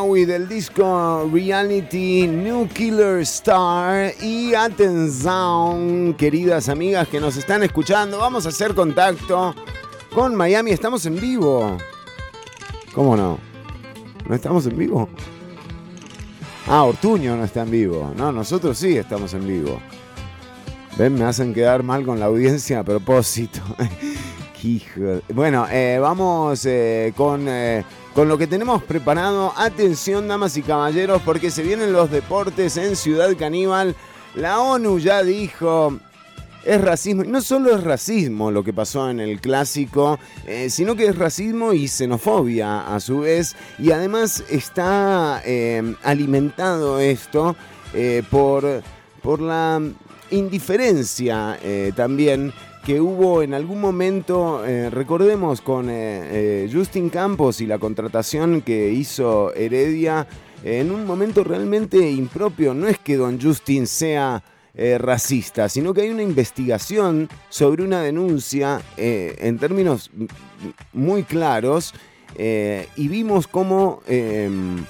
Bowie del disco Reality New Killer Star y atención, queridas amigas que nos están escuchando, vamos a hacer contacto con Miami, estamos en vivo. ¿Cómo no? ¿No estamos en vivo? Ah, Ortuño no está en vivo. No, nosotros sí estamos en vivo. Ven, me hacen quedar mal con la audiencia a propósito. Bueno, eh, vamos eh, con eh, con lo que tenemos preparado. Atención, damas y caballeros, porque se vienen los deportes en Ciudad Caníbal. La ONU ya dijo, es racismo. Y no solo es racismo lo que pasó en el clásico, eh, sino que es racismo y xenofobia a su vez. Y además está eh, alimentado esto eh, por, por la indiferencia también que hubo en algún momento, eh, recordemos con eh, eh, Justin Campos y la contratación que hizo Heredia, en un momento realmente impropio. No es que don Justin sea racista, sino que hay una investigación sobre una denuncia en términos muy claros y vimos cómo em,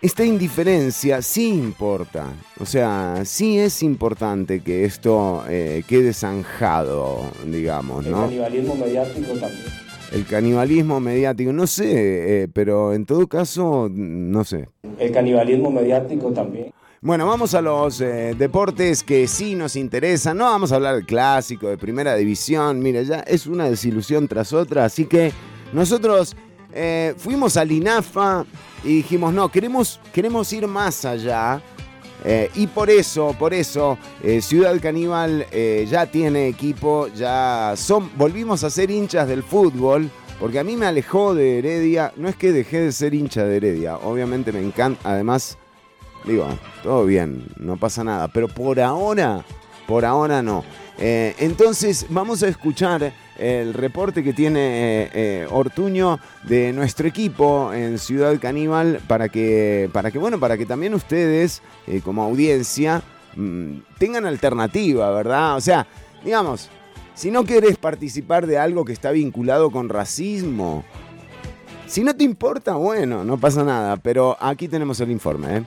esta indiferencia sí importa. O sea, sí es importante que esto eh, quede zanjado, digamos, ¿no? El canibalismo mediático también. El canibalismo mediático, no sé, eh, pero en todo caso, no sé. El canibalismo mediático también. Bueno, vamos a los eh, deportes que sí nos interesan. No vamos a hablar del clásico, de primera división. Mira, ya es una desilusión tras otra. Así que nosotros eh, fuimos al INAFA y dijimos, no, queremos, queremos ir más allá. Eh, y por eso, por eso, Ciudad Caníbal ya tiene equipo, ya son, volvimos a ser hinchas del fútbol. Porque a mí me alejó de Heredia. No es que dejé de ser hincha de Heredia. Obviamente me encanta. Además, Digo, todo bien, no pasa nada. Pero por ahora, por ahora no. Eh, entonces vamos a escuchar el reporte que tiene eh, eh, Ortuño de nuestro equipo en Ciudad Caníbal para que, para que, bueno, para que también ustedes como audiencia mm, tengan alternativa, ¿verdad? O sea, digamos, si no querés participar de algo que está vinculado con racismo, si no te importa, bueno, no pasa nada, pero aquí tenemos el informe, ¿eh?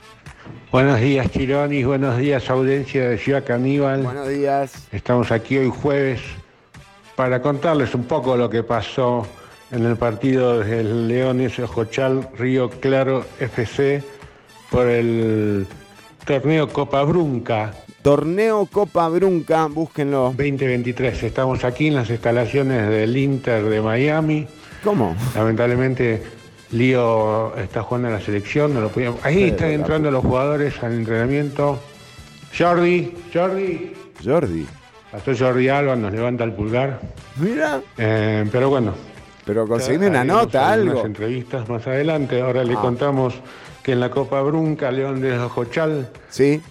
Buenos días, Chironis. Buenos días, audiencia de Ciudad Caníbal. Buenos días. Estamos aquí hoy jueves para contarles un poco lo que pasó en el partido del Leones Ojochal Río Claro FC por el torneo Copa Brunca. Torneo Copa Brunca, búsquenlo. 2023. Estamos aquí en las instalaciones del Inter de Miami. ¿Cómo? Lamentablemente Lío está jugando en la selección, no lo podíamos. Ahí están entrando los jugadores al entrenamiento. Jordi, Jordi. Jordi. Pasó Jordi Alba, nos levanta el pulgar. Mira. Eh, pero bueno. Pero conseguir una nota, algo. Unas entrevistas más adelante. Ahora le ah. contamos que en la Copa Brunca, León de Jochal. Sí.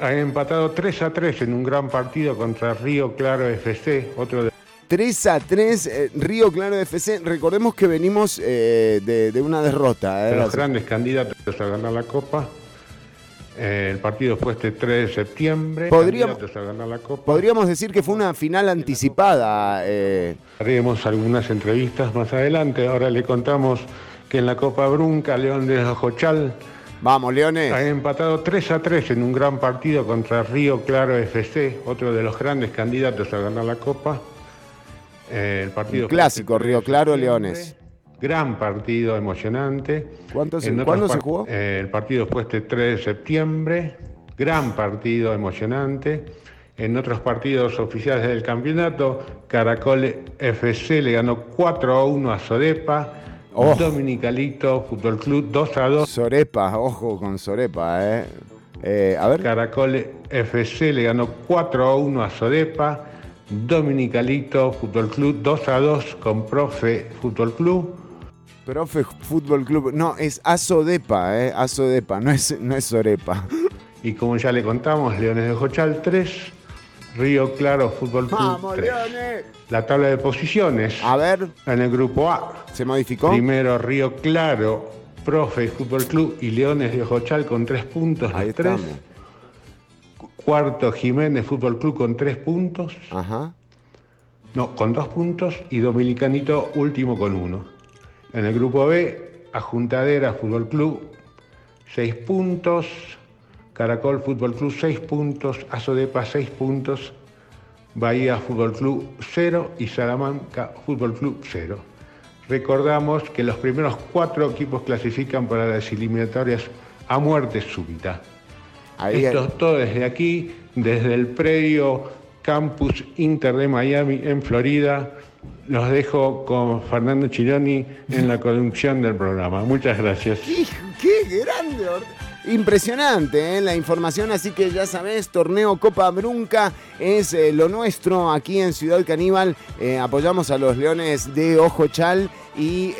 Ha empatado 3 a 3 en un gran partido contra Río Claro FC, otro de 3 a 3, eh, Río Claro FC. Recordemos que venimos eh, de, una derrota. Eh, los grandes candidatos a ganar la Copa. El partido fue este 3 de septiembre. Podríamos, a ganar la Copa. podríamos decir que fue una final anticipada. Haremos algunas entrevistas más adelante. Ahora le contamos que en la Copa Brunca, León de Jochal. Vamos, Leones. Ha empatado 3 a 3 en un gran partido contra Río Claro FC, otro de los grandes candidatos a ganar la Copa. Eh, el partido clásico, Río Claro, Leones. Gran partido emocionante. ¿Cuánto se, ¿Cuándo se jugó? Eh, el partido fue este 3 de septiembre. Gran partido emocionante. En otros partidos oficiales del campeonato, Caracol FC le ganó 4 a 1 a Sorepa. Oh. Dominicalito Fútbol Club 2 a 2. Sorepa, ojo con Sorepa, ¿eh? eh a ver. Caracol FC le ganó 4 a 1 a Sorepa. Dominicalito Fútbol Club 2 a 2 con Profe Fútbol Club. Profe Fútbol Club, no, es Azodepa, eh, Azodepa, no es, no es Sorepa. Y como ya le contamos, Leones de Jochal 3, Río Claro Fútbol Club ¡Vamos, Leones! La tabla de posiciones. A ver. En el grupo A. ¿Se modificó? Primero Río Claro, Profe Fútbol Club y Leones de Jochal con 3 puntos. Ahí estamos. Cuarto, Jiménez Fútbol Club con tres puntos. Ajá. No, con dos puntos y Dominicanito último con uno. En el grupo B, Ajuntadera Fútbol Club, seis puntos. Caracol Fútbol Club, seis puntos. Azodepa, seis puntos. Bahía Fútbol Club, cero. Y Salamanca Fútbol Club, cero. Recordamos que los primeros cuatro equipos clasifican para las eliminatorias a muerte súbita. Esto es todo desde aquí, desde el predio Campus Inter de Miami en Florida. Los dejo con Fernando Chironi en la conducción del programa. Muchas gracias. ¡Qué, qué grande! Impresionante ¿eh? la información, así que ya sabes, torneo Copa Brunca es eh, lo nuestro aquí en Ciudad Caníbal. Eh, apoyamos a los Leones de Ojo Chal y,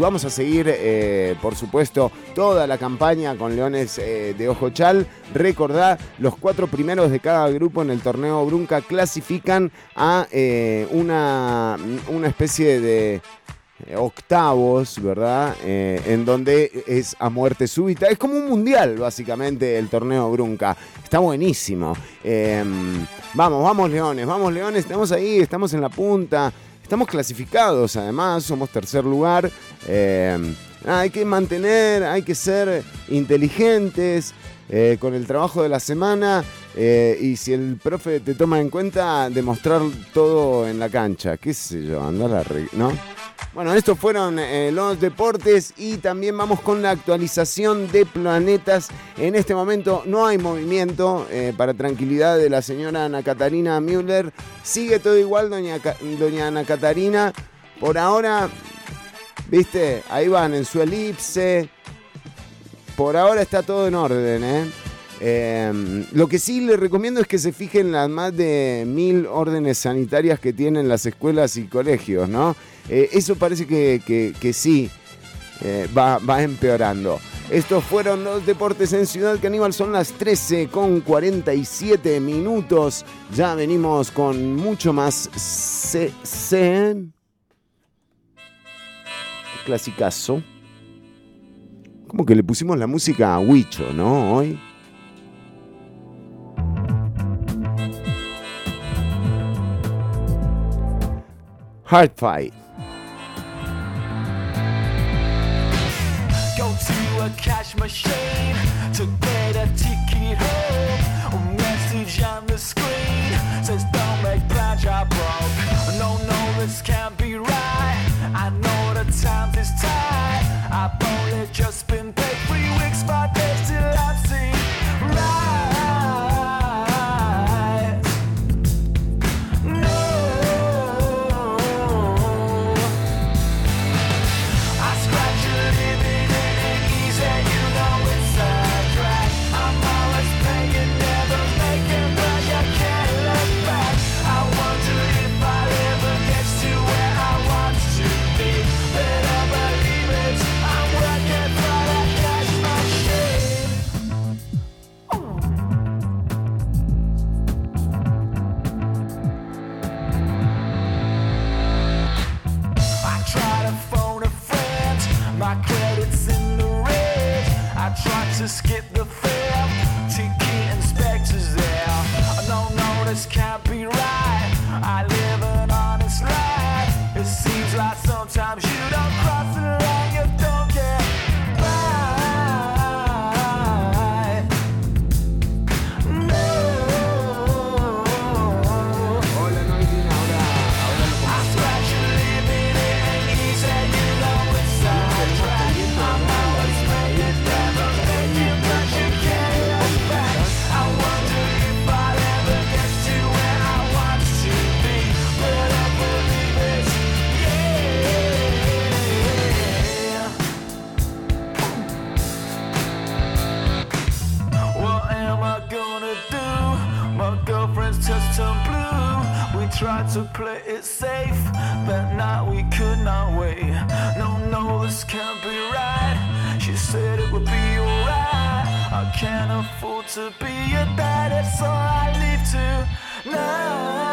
vamos a seguir, por supuesto, toda la campaña con Leones de Ojo Chal. Recordad, los cuatro primeros de cada grupo en el torneo Brunca clasifican a una, una especie de octavos, ¿verdad? Eh, en donde es a muerte súbita. Es como un mundial, básicamente, el torneo Brunca. Está buenísimo. Em, vamos, vamos, Leones, vamos, Leones. Estamos ahí, estamos en la punta. Estamos clasificados, además, somos tercer lugar. Em, hay que mantener, hay que ser inteligentes eh, con el trabajo de la semana eh, y si el profe te toma en cuenta, demostrar todo en la cancha, qué sé yo, andar a ¿no? Bueno, estos fueron eh, los deportes y también vamos con la actualización de planetas. En este momento no hay movimiento para tranquilidad de la señora Ana Catarina Müller. Sigue todo igual, doña, doña Ana Catarina. Por ahora, viste, ahí van en su elipse. Por ahora está todo en orden, ¿eh? Em, lo que sí le recomiendo es que se fijen las más de mil órdenes sanitarias que tienen las escuelas y colegios, ¿no? Eh, eso parece que, sí eh, va, va, empeorando. Estos fueron los deportes en Ciudad Caníbal, son las 13 con 47 minutos. Ya venimos con mucho más C. Clasicazo. Como que le pusimos la música a Huicho, ¿no? Hoy. Hard Fight. Go to a cash machine to to play it safe, but now we could not wait. No, no, this can't be right. She said it would be alright. I can't afford to be your dad, so I leave tonight.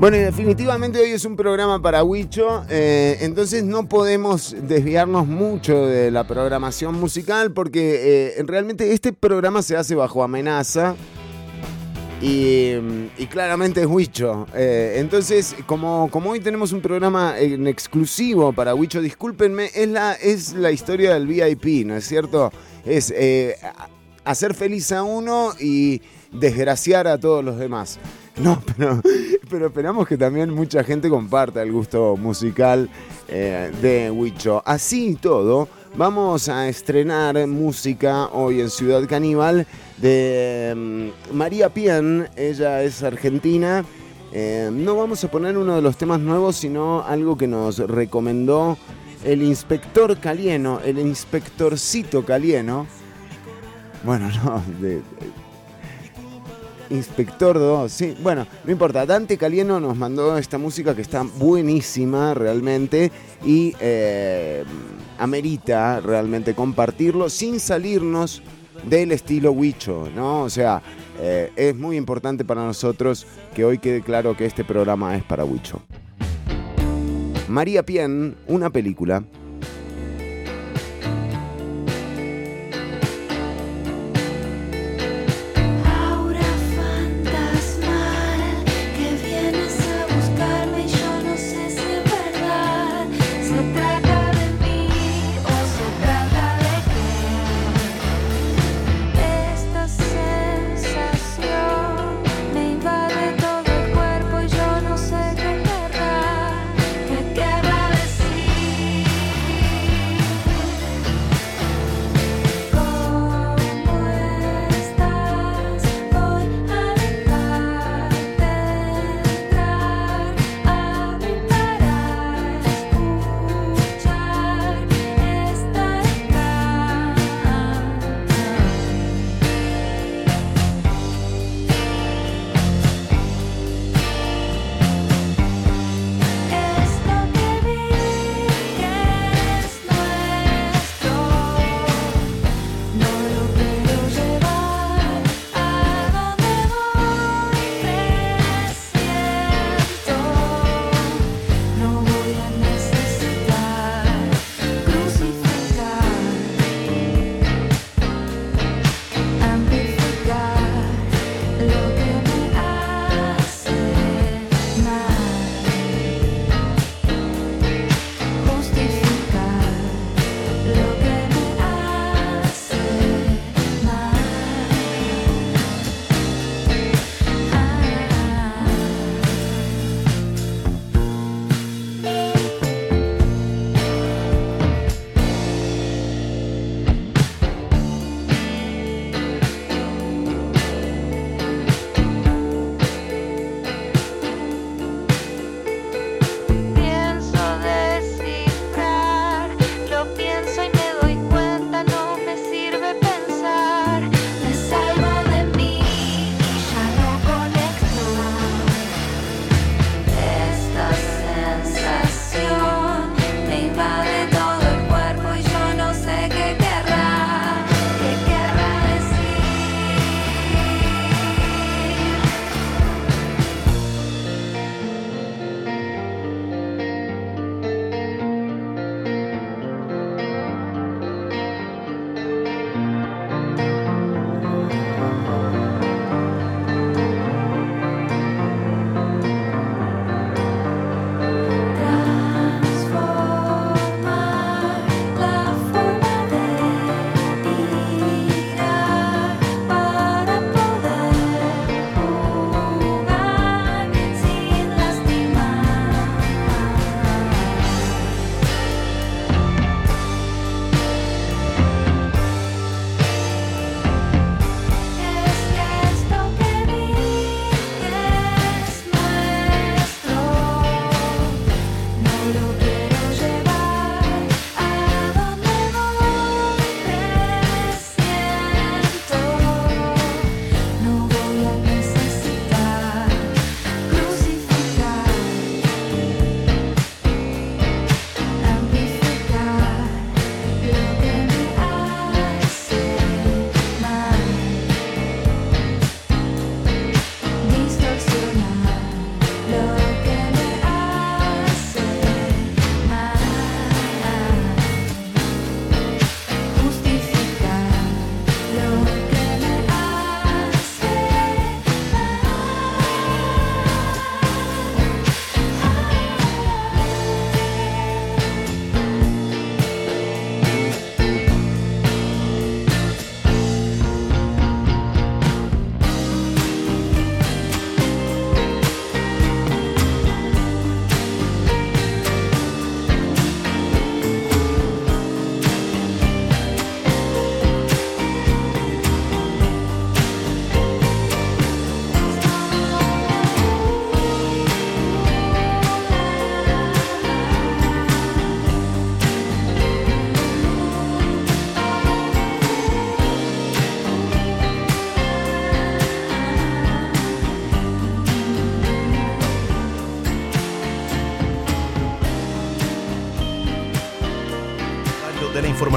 Bueno, y definitivamente hoy es un programa para Huicho, eh, entonces no podemos desviarnos mucho de la programación musical porque eh, realmente este programa se hace bajo amenaza y, claramente es Huicho. Eh, entonces, como, hoy tenemos un programa en exclusivo para Huicho, discúlpenme, es la, es la historia del VIP, ¿no es cierto? Es hacer feliz a uno y desgraciar a todos los demás. No, pero, esperamos que también mucha gente comparta el gusto musical eh, de Huicho. Así y todo, vamos a estrenar música hoy en Ciudad Caníbal de mm, María Pien. Ella es argentina. Eh, no vamos a poner uno de los temas nuevos, sino algo que nos recomendó el inspector Calieno, el inspectorcito Calieno. Bueno, no, de, Inspector 2, sí, bueno, no importa. Dante Calieno nos mandó esta música que está buenísima realmente y eh, amerita realmente compartirlo sin salirnos del estilo Huicho, ¿no? O sea, eh, es muy importante para nosotros que hoy quede claro que este programa es para Huicho. María Pien, una película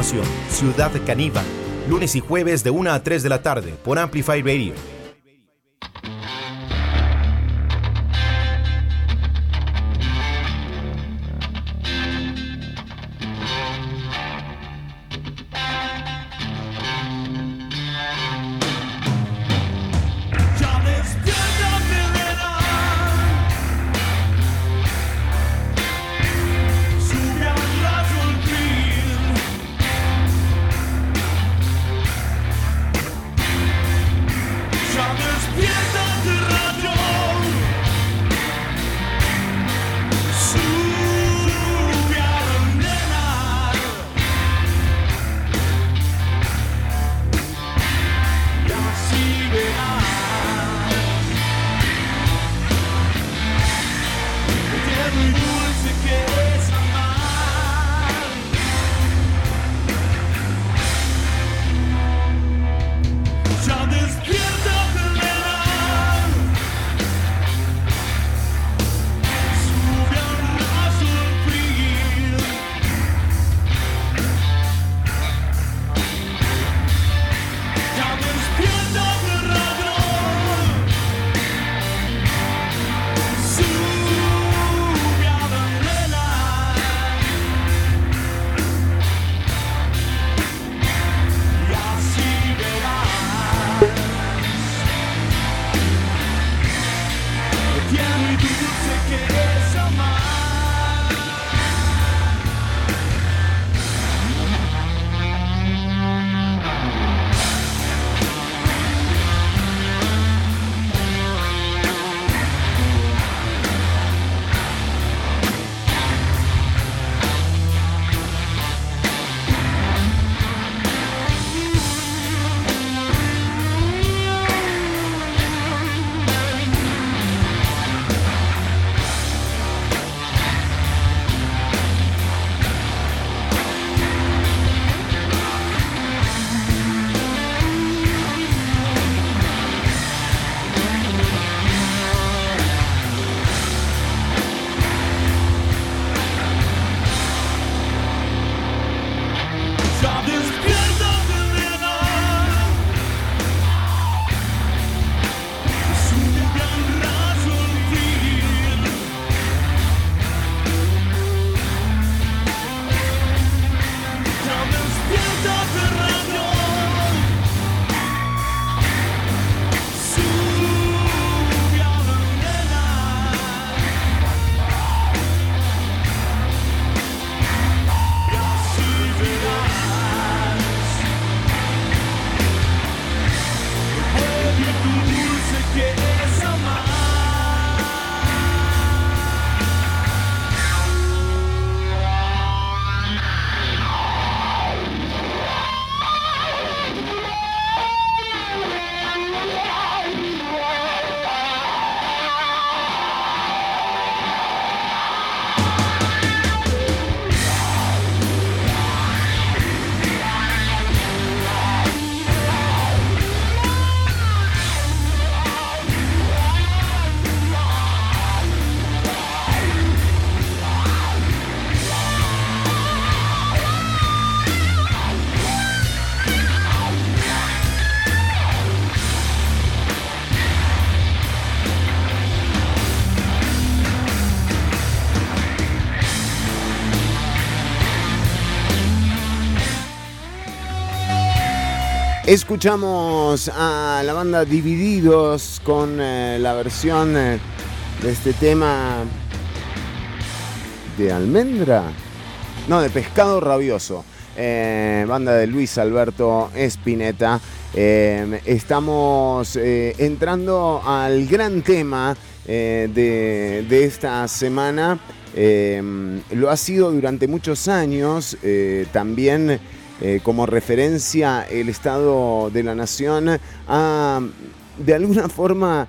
Ciudad Caníbal. Lunes y jueves de 1 a 3 de la tarde por Amplify Radio. Escuchamos a la banda Divididos con eh, la versión eh, de este tema de almendra. No, de pescado rabioso. Eh, banda de Luis Alberto Espineta. estamos entrando al gran tema de, de, esta semana. lo ha sido durante muchos años. también eh, como referencia el Estado de la Nación ha de alguna forma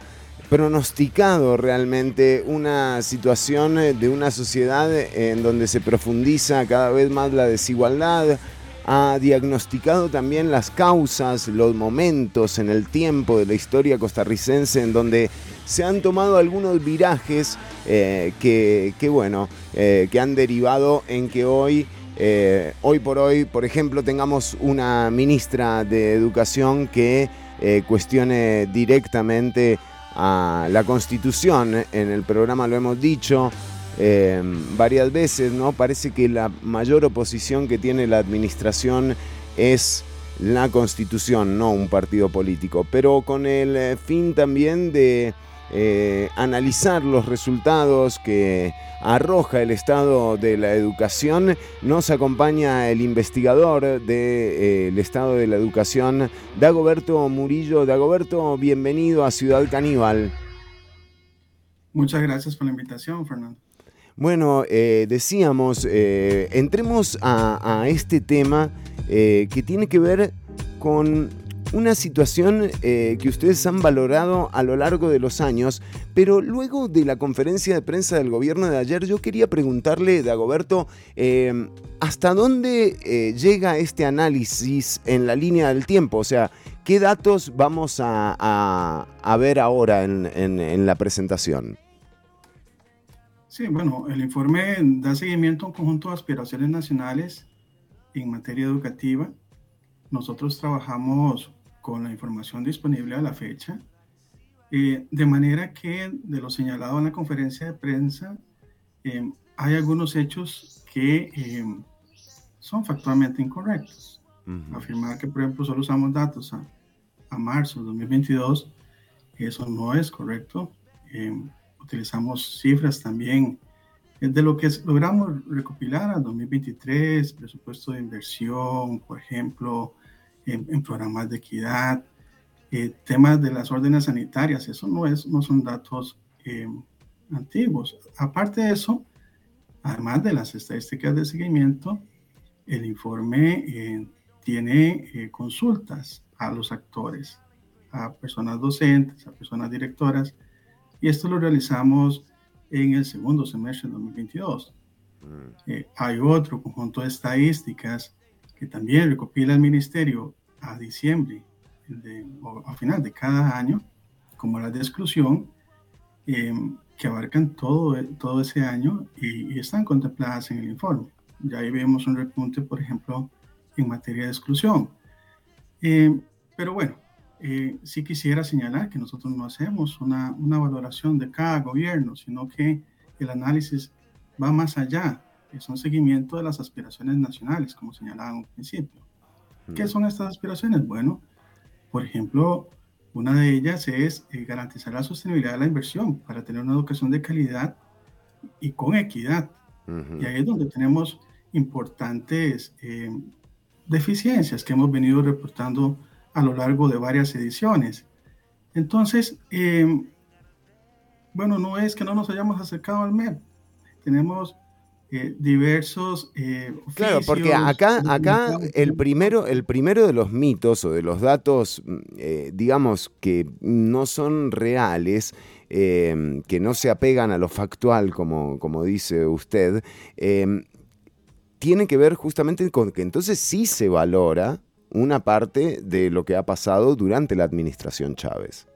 pronosticado realmente una situación de una sociedad en donde se profundiza cada vez más la desigualdad, ha diagnosticado también las causas, los momentos en el tiempo de la historia costarricense en donde se han tomado algunos virajes eh, que, bueno, eh, que han derivado en que hoy eh, hoy por hoy, por ejemplo, tengamos una ministra de Educación que eh, cuestione directamente a la Constitución. En el programa lo hemos dicho eh, varias veces, ¿no? Parece que la mayor oposición que tiene la administración es la Constitución, no un partido político, pero con el fin también de analizar los resultados que arroja el estado de la educación. Nos acompaña el investigador del de, eh, estado de la educación, Dagoberto Murillo. Dagoberto, bienvenido a Ciudad Caníbal. Muchas gracias por la invitación, Fernando. Bueno, eh, decíamos, eh, entremos a, este tema que tiene que ver con una situación eh, que ustedes han valorado a lo largo de los años, pero luego de la conferencia de prensa del gobierno de ayer, yo quería preguntarle, Dagoberto, eh, ¿hasta dónde eh, llega este análisis en la línea del tiempo? O sea, ¿qué datos vamos a, ver ahora en, en la presentación? Sí, bueno, el informe da seguimiento a un conjunto de aspiraciones nacionales en materia educativa. Nosotros trabajamos con la información disponible a la fecha, eh, de manera que de lo señalado en la conferencia de prensa, eh, hay algunos hechos que eh, son factualmente incorrectos. Afirmar que, por ejemplo, solo usamos datos a, a marzo de 2022, eso no es correcto. utilizamos cifras también de lo que logramos recopilar a 2023, presupuesto de inversión, por ejemplo, en, programas de equidad, eh, temas de las órdenes sanitarias, eso no, es, no son datos eh, antiguos. Aparte de eso, además de las estadísticas de seguimiento, el informe eh, tiene consultas a los actores, a personas docentes, a personas directoras, y esto lo realizamos en el segundo semestre de 2022. Mm. hay otro conjunto de estadísticas que también recopila el ministerio a diciembre o a final de cada año, como las de exclusión, em, que abarcan todo, todo ese año y, están contempladas en el informe. Ya ahí vemos un repunte, por ejemplo, en materia de exclusión. Em, pero bueno, eh, sí quisiera señalar que nosotros no hacemos una, una valoración de cada gobierno, sino que el análisis va más allá es un seguimiento de las aspiraciones nacionales, como señalaba en un principio. ¿Qué son estas aspiraciones? Bueno, por ejemplo, una de ellas es eh, garantizar la sostenibilidad de la inversión para tener una educación de calidad y con equidad. Y ahí es donde tenemos importantes eh, deficiencias que hemos venido reportando a lo largo de varias ediciones. Entonces, eh, bueno, no es que no nos hayamos acercado al MEP. Tenemos eh, diversos eh, Claro, porque acá, acá el primero, el primero de los mitos o de los datos, mm, eh, digamos, que no son reales, em, que no se apegan a lo factual, como, como dice usted, em, tiene que ver justamente con que entonces sí se valora una parte de lo que ha pasado durante la administración Chávez.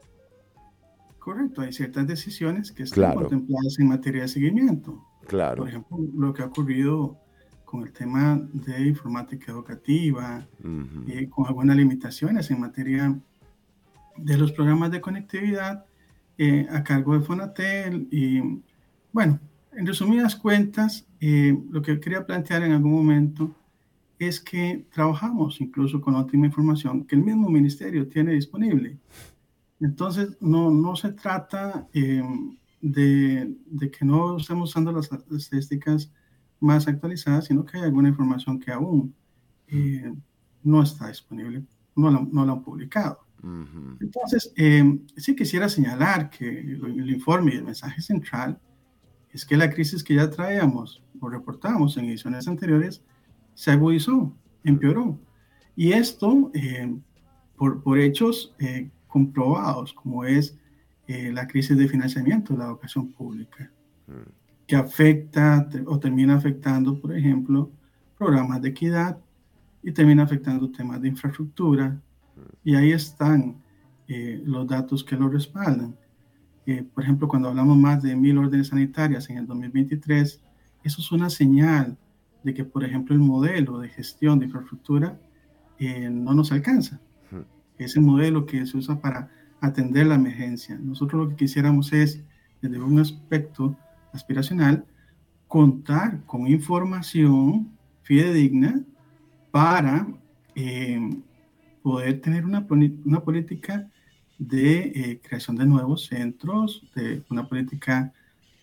Correcto, hay ciertas decisiones que están contempladas en materia de seguimiento. Claro. Por ejemplo, lo que ha ocurrido con el tema de informática educativa, y eh, con algunas limitaciones en materia de los programas de conectividad eh, a cargo de Fonatel. Y bueno, en resumidas cuentas, eh, lo que quería plantear en algún momento es que trabajamos incluso con óptima información que el mismo ministerio tiene disponible. Entonces, no, no se trata de, que no estamos usando las estadísticas más actualizadas, sino que hay alguna información que aún eh, no está disponible, no la, no la han publicado. Entonces, eh, sí quisiera señalar que el, informe y el mensaje central es que la crisis que ya traíamos o reportamos en ediciones anteriores se agudizó, empeoró. Y esto eh, por, por, hechos comprobados, como es eh, la crisis de financiamiento de la educación pública, mm. que afecta o termina afectando, por ejemplo, programas de equidad y termina afectando temas de infraestructura. Mm. Y ahí están eh, los datos que lo respaldan. Eh, por ejemplo, cuando hablamos más de mil órdenes sanitarias en el 2023, eso es una señal de que, por ejemplo, el modelo de gestión de infraestructura eh, no nos alcanza. Ese modelo que se usa para atender la emergencia. Nosotros lo que quisiéramos es, desde un aspecto aspiracional, contar con información fidedigna para eh, poder tener una, una política de eh, creación de nuevos centros, de una política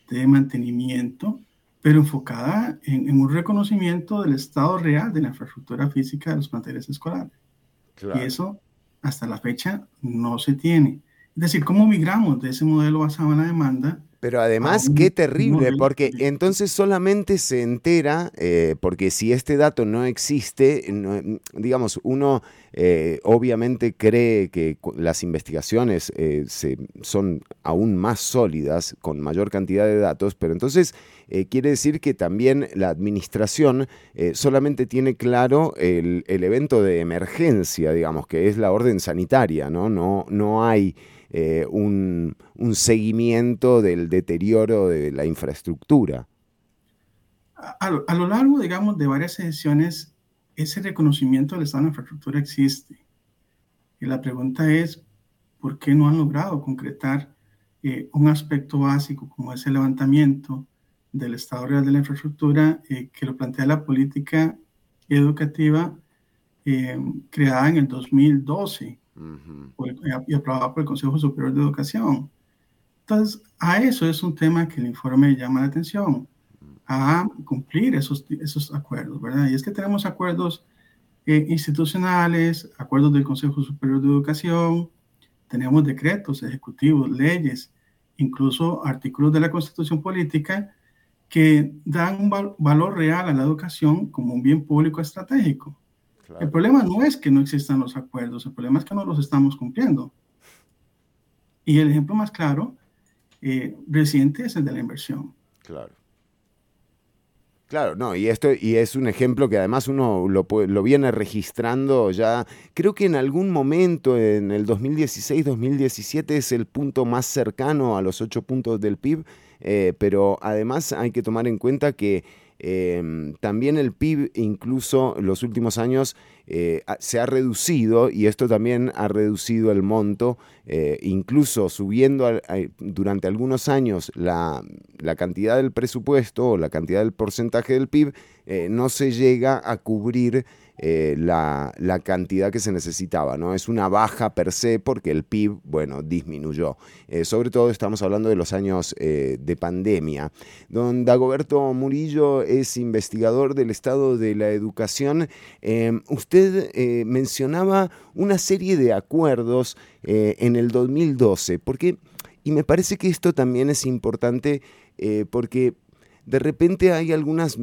de mantenimiento, pero enfocada en, un reconocimiento del estado real de la infraestructura física de los planteles escolares. Y eso hasta la fecha no se tiene. Es decir, ¿cómo migramos de ese modelo basado en la demanda pero además, qué terrible, porque entonces solamente se entera, eh, porque si este dato no existe, digamos, uno eh, obviamente cree que las investigaciones eh, son aún más sólidas, con mayor cantidad de datos, pero entonces quiere decir que también la administración solamente tiene claro el, el, evento de emergencia, digamos, que es la orden sanitaria, ¿no? No, no hay... Eh, un, seguimiento del deterioro de la infraestructura. A, lo largo, digamos, de varias ediciones, ese reconocimiento del estado de la infraestructura existe. Y la pregunta es, ¿por qué no han logrado concretar eh, un aspecto básico como ese levantamiento del estado real de la infraestructura eh, que lo plantea la política educativa creada en el 2012? Y aprobada por el Consejo Superior de Educación. Entonces, a eso es un tema que el informe llama la atención, a cumplir esos, esos acuerdos, ¿verdad? Y es que tenemos acuerdos eh, institucionales, acuerdos del Consejo Superior de Educación, tenemos decretos ejecutivos, leyes, incluso artículos de la Constitución Política que dan un valor real a la educación como un bien público estratégico. El problema no es que no existan los acuerdos, el problema es que no los estamos cumpliendo. Y el ejemplo más claro, eh, reciente, es el de la inversión. Claro. Claro, no, y esto y es un ejemplo que además uno lo, lo, viene registrando ya, creo que en algún momento en el 2016-2017 es el punto más cercano a los ocho puntos del PIB, eh, pero además hay que tomar en cuenta que Em, también el PIB, incluso en los últimos años, eh, se ha reducido y esto también ha reducido el monto, eh, incluso subiendo durante algunos años la, la, cantidad del presupuesto o la cantidad del porcentaje del PIB, eh, no se llega a cubrir eh, la, cantidad que se necesitaba. ¿no? Es una baja per se porque el PIB, bueno, disminuyó. Eh, sobre todo estamos hablando de los años eh, de pandemia. Don Dagoberto Murillo es investigador del estado de la educación. usted mencionaba una serie de acuerdos en el 2012, porque, y me parece que esto también es importante porque de repente hay algunas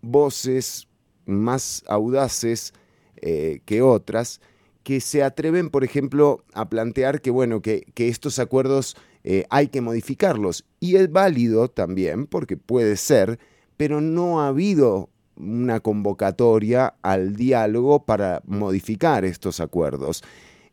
voces más audaces eh, que otras, que se atreven, por ejemplo, a plantear que, bueno, que, estos acuerdos eh, hay que modificarlos. Y es válido también, porque puede ser, pero no ha habido una convocatoria al diálogo para modificar estos acuerdos.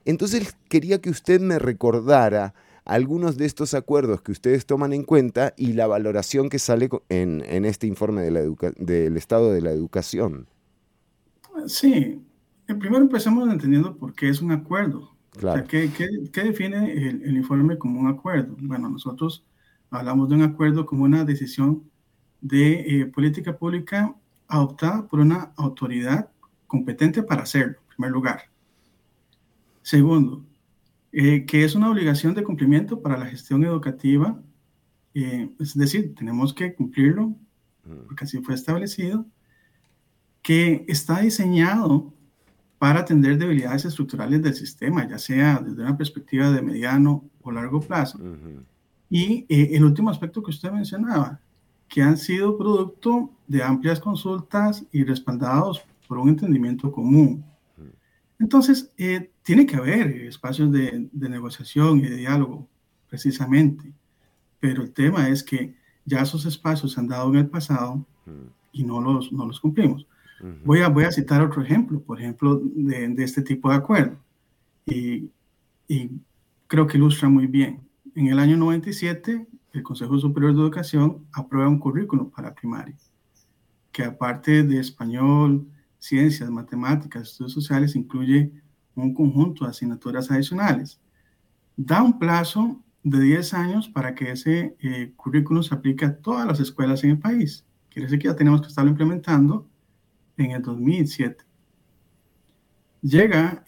Entonces quería que usted me recordara algunos de estos acuerdos que ustedes toman en cuenta y la valoración que sale en, este informe de la del estado de la educación. Sí, primero empecemos entendiendo por qué es un acuerdo. ¿qué, define el, informe como un acuerdo? Bueno, nosotros hablamos de un acuerdo como una decisión de eh, política pública adoptada por una autoridad competente para hacerlo, en primer lugar. Segundo, eh, que es una obligación de cumplimiento para la gestión educativa, eh, es decir, tenemos que cumplirlo, porque así fue establecido, que está diseñado para atender debilidades estructurales del sistema, ya sea desde una perspectiva de mediano o largo plazo. Y eh, el último aspecto que usted mencionaba, que han sido producto de amplias consultas y respaldados por un entendimiento común. Entonces, eh, tiene que haber espacios de, negociación y de diálogo, precisamente. Pero el tema es que ya esos espacios se han dado en el pasado y no los, no los cumplimos. voy, a, voy a citar otro ejemplo, por ejemplo, de, de este tipo de acuerdo. Y, y, creo que ilustra muy bien. En el año 97, el Consejo Superior de Educación aprueba un currículum para primaria. que aparte de español, ciencias, matemáticas, estudios sociales, incluye un conjunto de asignaturas adicionales. Da un plazo de 10 años para que ese eh, currículum se aplique a todas las escuelas en el país. Quiere decir que ya tenemos que estarlo implementando en el 2007. Llega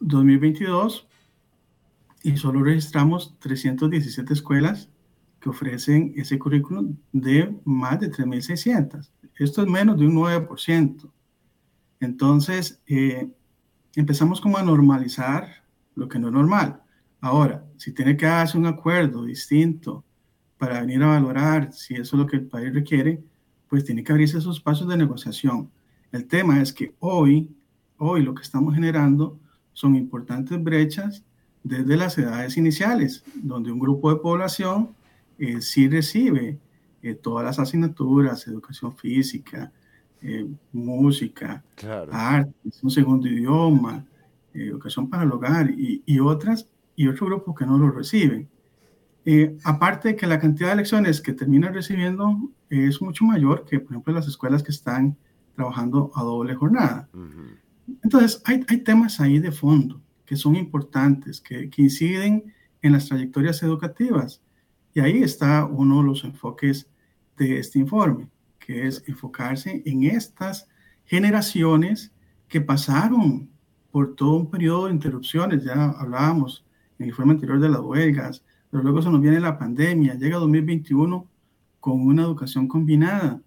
2022 y solo registramos 317 escuelas que ofrecen ese currículum de más de 3.600. Esto es menos de un 9%. Entonces, eh, empezamos como a normalizar lo que no es normal. Ahora, si tiene que hacer un acuerdo distinto para venir a valorar si eso es lo que el país requiere, pues tiene que abrirse esos pasos de negociación. El tema es que hoy, hoy lo que estamos generando son importantes brechas desde las edades iniciales, donde un grupo de población eh, sí recibe eh, todas las asignaturas, educación física, eh, música, arte, un segundo idioma, educación para el hogar y, y, otras, y otro grupo que no lo reciben. aparte de que la cantidad de lecciones que terminan recibiendo es mucho mayor que, por ejemplo, las escuelas que están trabajando a doble jornada. Entonces, hay, hay, temas ahí de fondo que son importantes, que, que inciden en las trayectorias educativas y ahí está uno de los enfoques de este informe, que es enfocarse en estas generaciones que pasaron por todo un periodo de interrupciones. Ya hablábamos en el informe anterior de las huelgas, pero luego se nos viene la pandemia, llega 2021 con una educación combinada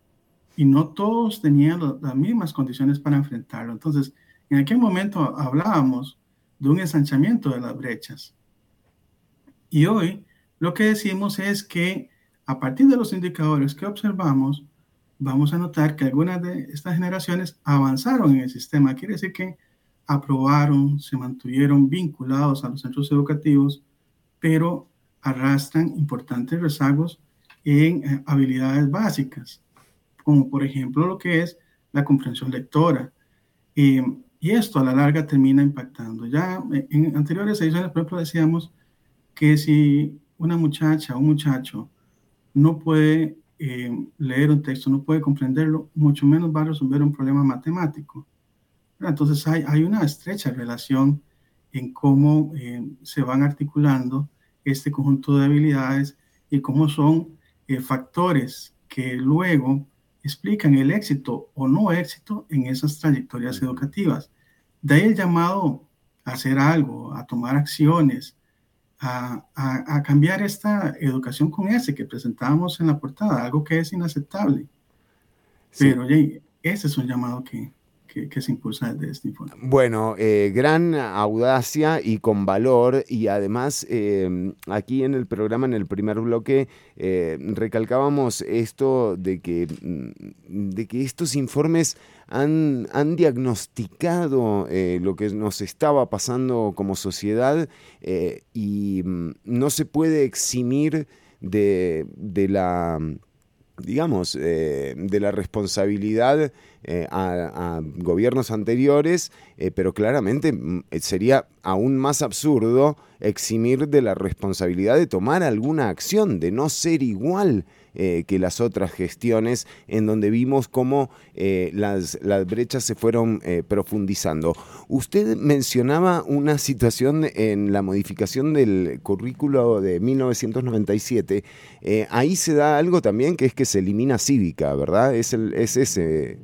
y no todos tenían las mismas condiciones para enfrentarlo. Entonces, en aquel momento hablábamos de un ensanchamiento de las brechas. Y hoy lo que decimos es que a partir de los indicadores que observamos, vamos a notar que algunas de estas generaciones avanzaron en el sistema. Quiere decir que aprobaron, se mantuvieron vinculados a los centros educativos, pero arrastran importantes rezagos en eh, habilidades básicas, como por ejemplo lo que es la comprensión lectora. y esto a la larga termina impactando. Ya en anteriores ediciones, por ejemplo, decíamos que si una muchacha o un muchacho no puede eh, leer un texto, no puede comprenderlo, mucho menos va a resolver un problema matemático. Entonces hay, hay una estrecha relación en cómo eh, se van articulando este conjunto de habilidades y cómo son eh, factores que luego explican el éxito o no éxito en esas trayectorias educativas. De ahí el llamado a hacer algo, a tomar acciones, a, cambiar esta educación con ese que presentábamos en la portada, algo que es inaceptable. Pero oye, ese es un llamado que, se impulsa este informe. Bueno, eh, gran audacia y con valor y además eh, aquí en el programa, en el primer bloque, eh, recalcábamos esto de que, mm, de que estos informes han, han diagnosticado lo que nos estaba pasando como sociedad y mm, no se puede eximir de, de la digamos, de la responsabilidad eh, a, gobiernos anteriores, eh, pero claramente mm, sería aún más absurdo eximir de la responsabilidad de tomar alguna acción, de no ser igual eh, que las otras gestiones en donde vimos cómo las, las, brechas se fueron profundizando. Usted mencionaba una situación en la modificación del currículo de 1997. ahí se da algo también que es que se elimina cívica, ¿verdad? Es, el, es ese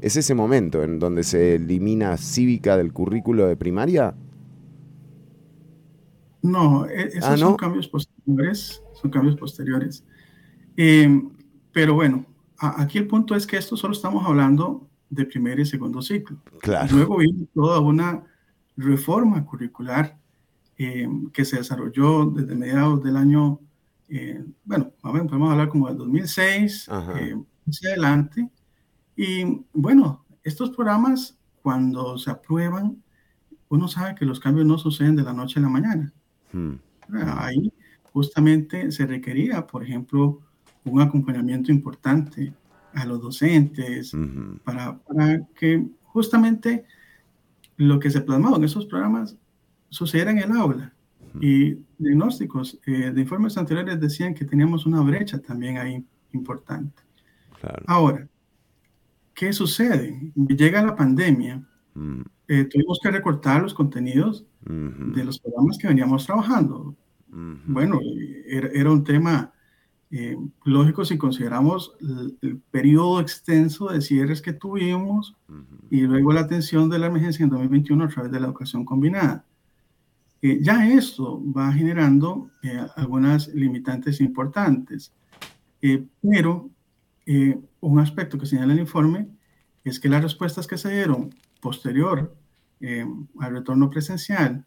¿Es ese momento en donde se elimina cívica del currículo de primaria? No, e-, esos ah, son cambios posteriores, son cambios posteriores. Em, pero bueno, aquí el punto es que esto solo estamos hablando de primer y segundo ciclo. Claro. Luego vino toda una reforma curricular em, que se desarrolló desde mediados del año, eh, bueno, podemos hablar como del 2006 eh, hacia adelante, y bueno, estos programas, cuando se aprueban, uno sabe que los cambios no suceden de la noche a la mañana. Hmm. Ahí justamente se requería, por ejemplo, un acompañamiento importante a los docentes para, para, que justamente lo que se plasmaba en esos programas sucediera en el aula. Y diagnósticos eh, de informes anteriores decían que teníamos una brecha también ahí importante. Ahora, ¿qué sucede? Llega la pandemia, mm, eh, tuvimos que recortar los contenidos de los programas que veníamos trabajando. Bueno, era, era un tema eh, lógico si consideramos el, el periodo extenso de cierres que tuvimos y luego la atención de la emergencia en 2021 a través de la educación combinada. Eh, ya esto va generando eh, algunas limitantes importantes, Eh, pero eh, un aspecto que señala el informe es que las respuestas que se dieron posterior eh, al retorno presencial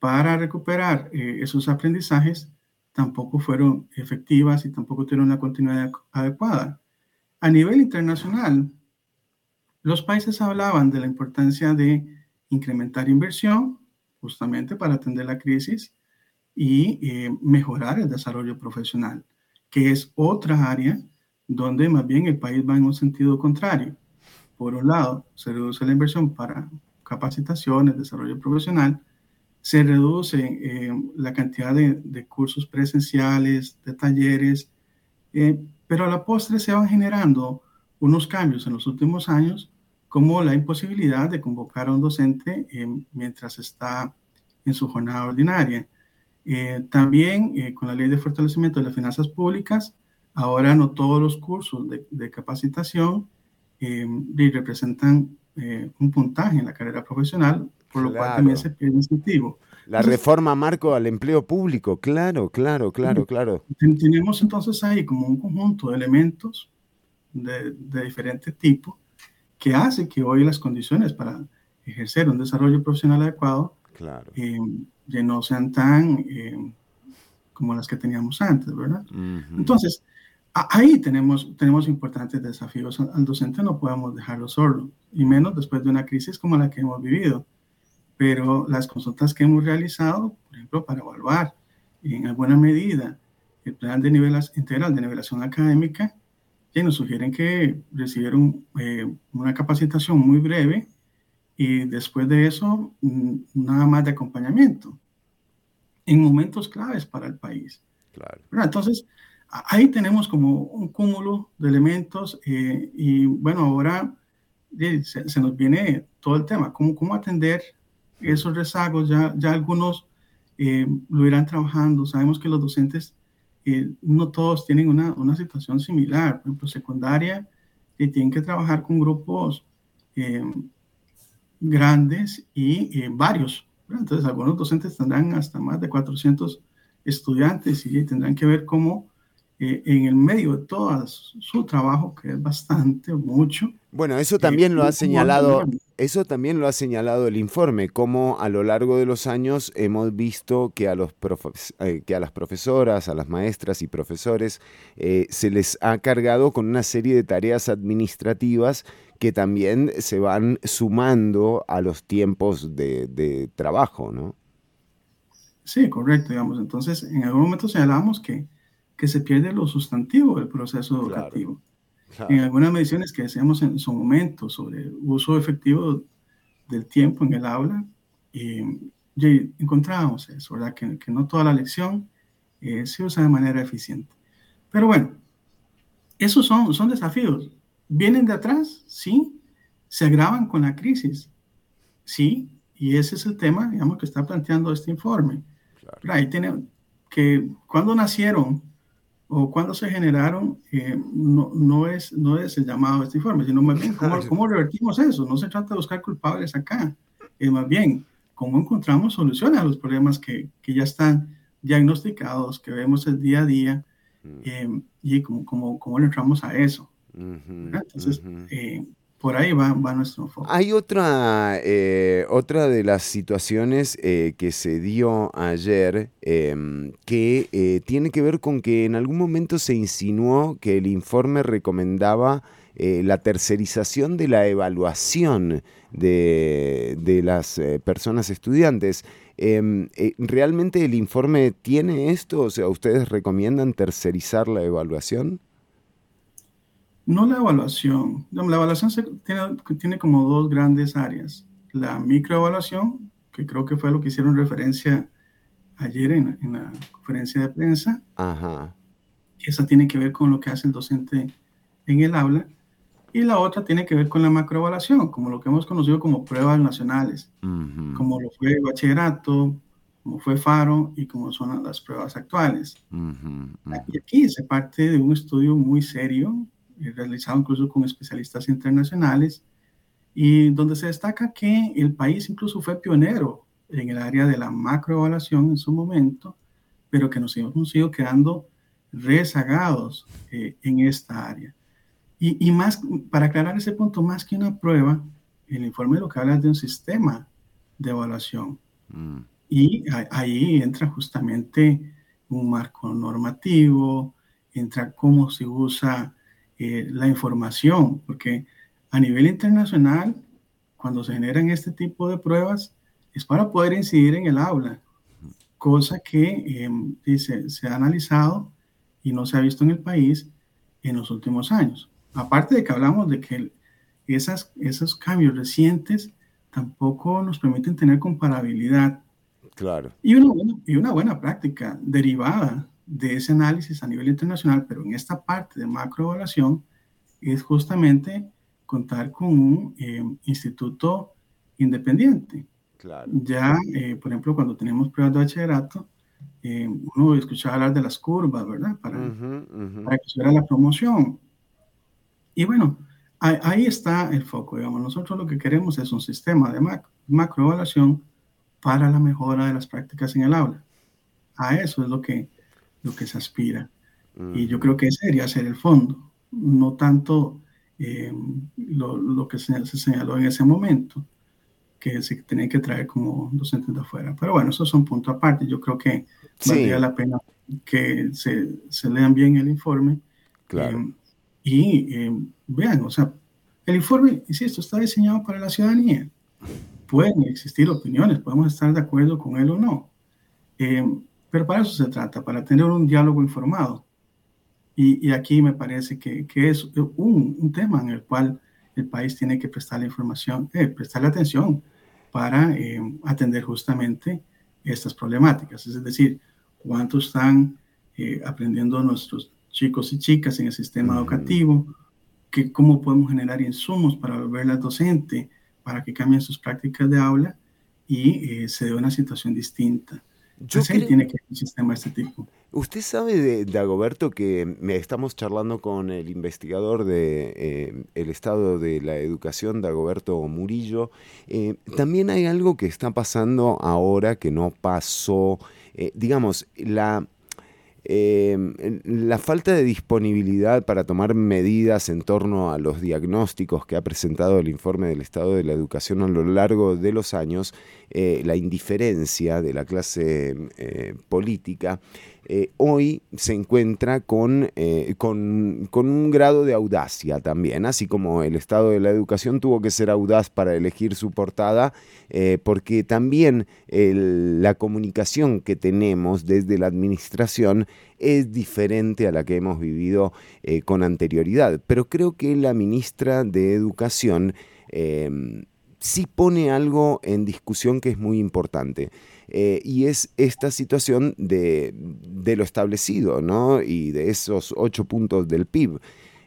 para recuperar esos aprendizajes tampoco fueron efectivas y tampoco tuvieron la continuidad adecuada. A nivel internacional, los países hablaban de la importancia de incrementar inversión justamente para atender la crisis y eh, mejorar el desarrollo profesional, que es otra área donde más bien el país va en un sentido contrario. Por un lado, se reduce la inversión para capacitaciones, desarrollo profesional, se reduce eh, la cantidad de, cursos presenciales, de talleres, eh, pero a la postre se van generando unos cambios en los últimos años, como la imposibilidad de convocar a un docente eh, mientras está en su jornada ordinaria. También con la ley de fortalecimiento de las finanzas públicas, ahora no todos los cursos de capacitación representan un puntaje en la carrera profesional, por lo claro. cual también se pierde incentivo. La entonces, reforma marco al empleo público, claro, claro, claro, claro. Tenemos entonces ahí como un conjunto de elementos de, de diferente tipo que hace que hoy las condiciones para ejercer un desarrollo profesional adecuado claro. eh, ya no sean tan eh, como las que teníamos antes, ¿verdad? Uh -huh. Entonces, ahí tenemos, tenemos importantes desafíos. Al docente no podemos dejarlo solo, y menos después de una crisis como la que hemos vivido. Pero las consultas que hemos realizado, por ejemplo, para evaluar en alguna medida el plan de nivel integral de nivelación académica, ya nos sugieren que recibieron eh, una capacitación muy breve y después de eso nada más de acompañamiento en momentos claves para el país. Claro. Entonces, ahí tenemos como un cúmulo de elementos eh, y bueno, ahora eh, se, se, nos viene todo el tema, cómo, cómo atender esos rezagos, ya, ya algunos eh, lo irán trabajando, sabemos que los docentes eh, no todos tienen una, una, situación similar, por ejemplo, secundaria, que tienen que trabajar con grupos eh, grandes y varios, entonces algunos docentes tendrán hasta más de 400 estudiantes y tendrán que ver cómo eh, en el medio de todo su trabajo, que es bastante, mucho. Bueno, eso también eh, lo ha señalado, eso también lo ha señalado el informe, cómo a lo largo de los años hemos visto que a, los eh, que a las profesoras, a las maestras y profesores eh, se les ha cargado con una serie de tareas administrativas que también se van sumando a los tiempos de, de trabajo, ¿no? Sí, correcto, digamos. Entonces, en algún momento señalamos que que se pierde lo sustantivo del proceso educativo. Claro. En algunas mediciones que hacíamos en su momento sobre el uso efectivo del tiempo en el aula, y, y encontrábamos eso, ¿verdad? Que, que, no toda la lección eh, se usa de manera eficiente. Pero bueno, esos son, son desafíos. ¿Vienen de atrás? Sí. ¿Se agravan con la crisis? Sí. Y ese es el tema, digamos, que está planteando este informe. Claro. Ahí tenemos que cuando nacieron o cuando se generaron, eh, no, no, es, no es el llamado de este informe, sino más bien cómo, cómo revertimos eso. No se trata de buscar culpables acá, es más bien cómo encontramos soluciones a los problemas que, que ya están diagnosticados, que vemos el día a día, eh, y cómo, cómo, cómo le entramos a eso. -huh, Entonces, eh, por ahí va, nuestro enfoque. Hay otra, eh, otra de las situaciones eh, que se dio ayer eh, que tiene que ver con que en algún momento se insinuó que el informe recomendaba eh, la tercerización de la evaluación de, de las personas estudiantes. Em, ¿Realmente el informe tiene esto? O sea, ¿ustedes recomiendan tercerizar la evaluación? No la evaluación. La evaluación se, tiene, tiene, como dos grandes áreas. La microevaluación, que creo que fue lo que hicieron referencia ayer en, en la conferencia de prensa. Ajá. Esa tiene que ver con lo que hace el docente en el aula. y la otra tiene que ver con la macroevaluación, como lo que hemos conocido como pruebas nacionales, como lo fue bachillerato, como fue FARO y como son las pruebas actuales. Y aquí se parte de un estudio muy serio, realizado incluso con especialistas internacionales, y donde se destaca que el país incluso fue pionero en el área de la macroevaluación en su momento, pero que nos hemos ido quedando rezagados eh, en esta área. Y, más, para aclarar ese punto, más que una prueba, el informe lo que habla es de un sistema de evaluación. Mm. Y ahí entra justamente un marco normativo, entra cómo se usa eh, la información, porque a nivel internacional, cuando se generan este tipo de pruebas, es para poder incidir en el aula, cosa que em, dice, se ha analizado y no se ha visto en el país en los últimos años. Aparte de que hablamos de que esas, esos cambios recientes tampoco nos permiten tener comparabilidad. Claro. Y una, y una buena práctica derivada de ese análisis a nivel internacional, pero en esta parte de macroevaluación, es justamente contar con un eh, instituto independiente. Claro. Ya, eh, por ejemplo, cuando tenemos pruebas de bachillerato, eh, uno escuchaba hablar de las curvas, ¿verdad? Para, para que se la promoción. Y bueno, ahí, está el foco, digamos. Nosotros lo que queremos es un sistema de macroevaluación para la mejora de las prácticas en el aula. A eso es lo que, lo que se aspira. Y yo creo que ese debería ser el fondo, no tanto eh, lo, lo, que se, señaló en ese momento, que se tenía que traer como docentes de afuera. Pero bueno, esos son puntos aparte. Yo creo que valdría la pena que se, se, lean bien el informe. Claro. Eh, y eh, vean, o sea, el informe, insisto, está diseñado para la ciudadanía. Pueden existir opiniones, podemos estar de acuerdo con él o no. Pero para eso se trata, para tener un diálogo informado. Y, y aquí me parece que, que es un, un, tema en el cual el país tiene que prestarle información, eh, prestarle atención para eh, atender justamente estas problemáticas. Es decir, cuánto están eh, aprendiendo nuestros chicos y chicas en el sistema educativo, que cómo podemos generar insumos para volverlas docente, para que cambien sus prácticas de aula y eh, se dé una situación distinta. Yo creo... tiene que un sistema de este tipo. Usted sabe de Dagoberto que me estamos charlando con el investigador de eh, el estado de la educación, Dagoberto Murillo. Eh, también hay algo que está pasando ahora que no pasó, eh, digamos, la Em, la falta de disponibilidad para tomar medidas en torno a los diagnósticos que ha presentado el informe del estado de la educación a lo largo de los años, eh, la indiferencia de la clase eh, política, eh, hoy se encuentra con, con, con, un grado de audacia también, así como el Estado de la Educación tuvo que ser audaz para elegir su portada, porque también la comunicación que tenemos desde la administración es diferente a la que hemos vivido con anterioridad. Pero creo que la ministra de Educación sí pone algo en discusión que es muy importante. Eh, y es esta situación de, lo establecido, ¿no? Y de esos ocho puntos del PIB,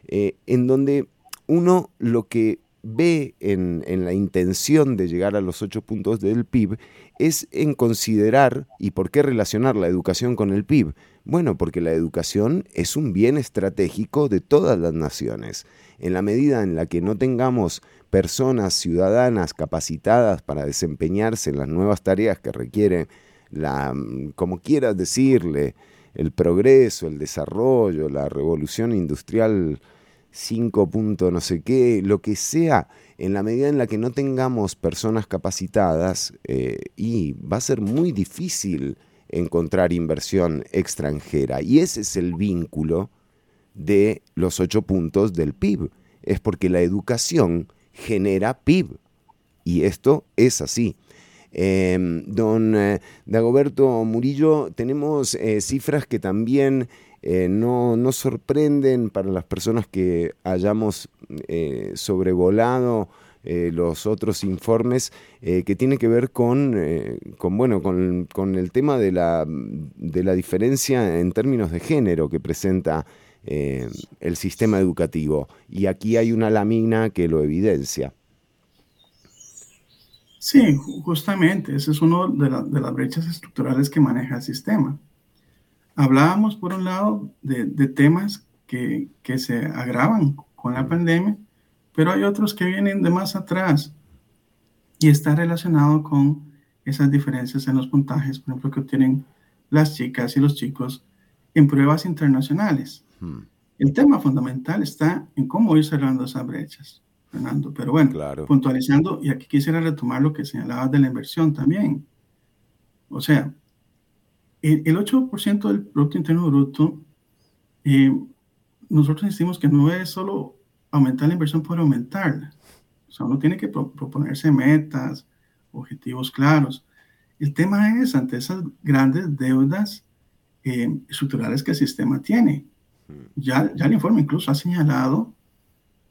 eh, en donde uno lo que ve en, en, la intención de llegar a los ocho puntos del PIB es en considerar, ¿y por qué relacionar la educación con el PIB? Bueno, porque la educación es un bien estratégico de todas las naciones. En la medida en la que no tengamos personas ciudadanas capacitadas para desempeñarse en las nuevas tareas que requieren la, como quieras decirle, el progreso, el desarrollo, la revolución industrial 5. no sé qué, lo que sea, en la medida en la que no tengamos personas capacitadas, eh, y va a ser muy difícil encontrar inversión extranjera. Y ese es el vínculo de los ocho puntos del PIB. Es porque la educación genera PIB. Y esto es así. Em, don eh, Dagoberto Murillo, tenemos eh, cifras que también eh, no, no, sorprenden para las personas que hayamos sobrevolado los otros informes que tiene que ver con, con bueno, con, con, el tema de la, de la diferencia en términos de género que presenta eh, el sistema educativo. Y aquí hay una lámina que lo evidencia. Sí, justamente, ese es uno de, las brechas estructurales que maneja el sistema. Hablábamos, por un lado, de, temas que, que, se agravan con la pandemia, pero hay otros que vienen de más atrás y está relacionado con esas diferencias en los puntajes, por ejemplo, que obtienen las chicas y los chicos en pruebas internacionales. Hmm. El tema fundamental está en cómo ir cerrando esas brechas, Fernando. Pero bueno, puntualizando, y aquí quisiera retomar lo que señalabas de la inversión también. O sea, el, 8% del Producto Interno Bruto, eh, nosotros decimos que no es solo aumentar la inversión por aumentarla. O sea, uno tiene que proponerse metas, objetivos claros. El tema es, ante esas grandes deudas eh, estructurales que el sistema tiene, ya, ya el informe incluso ha señalado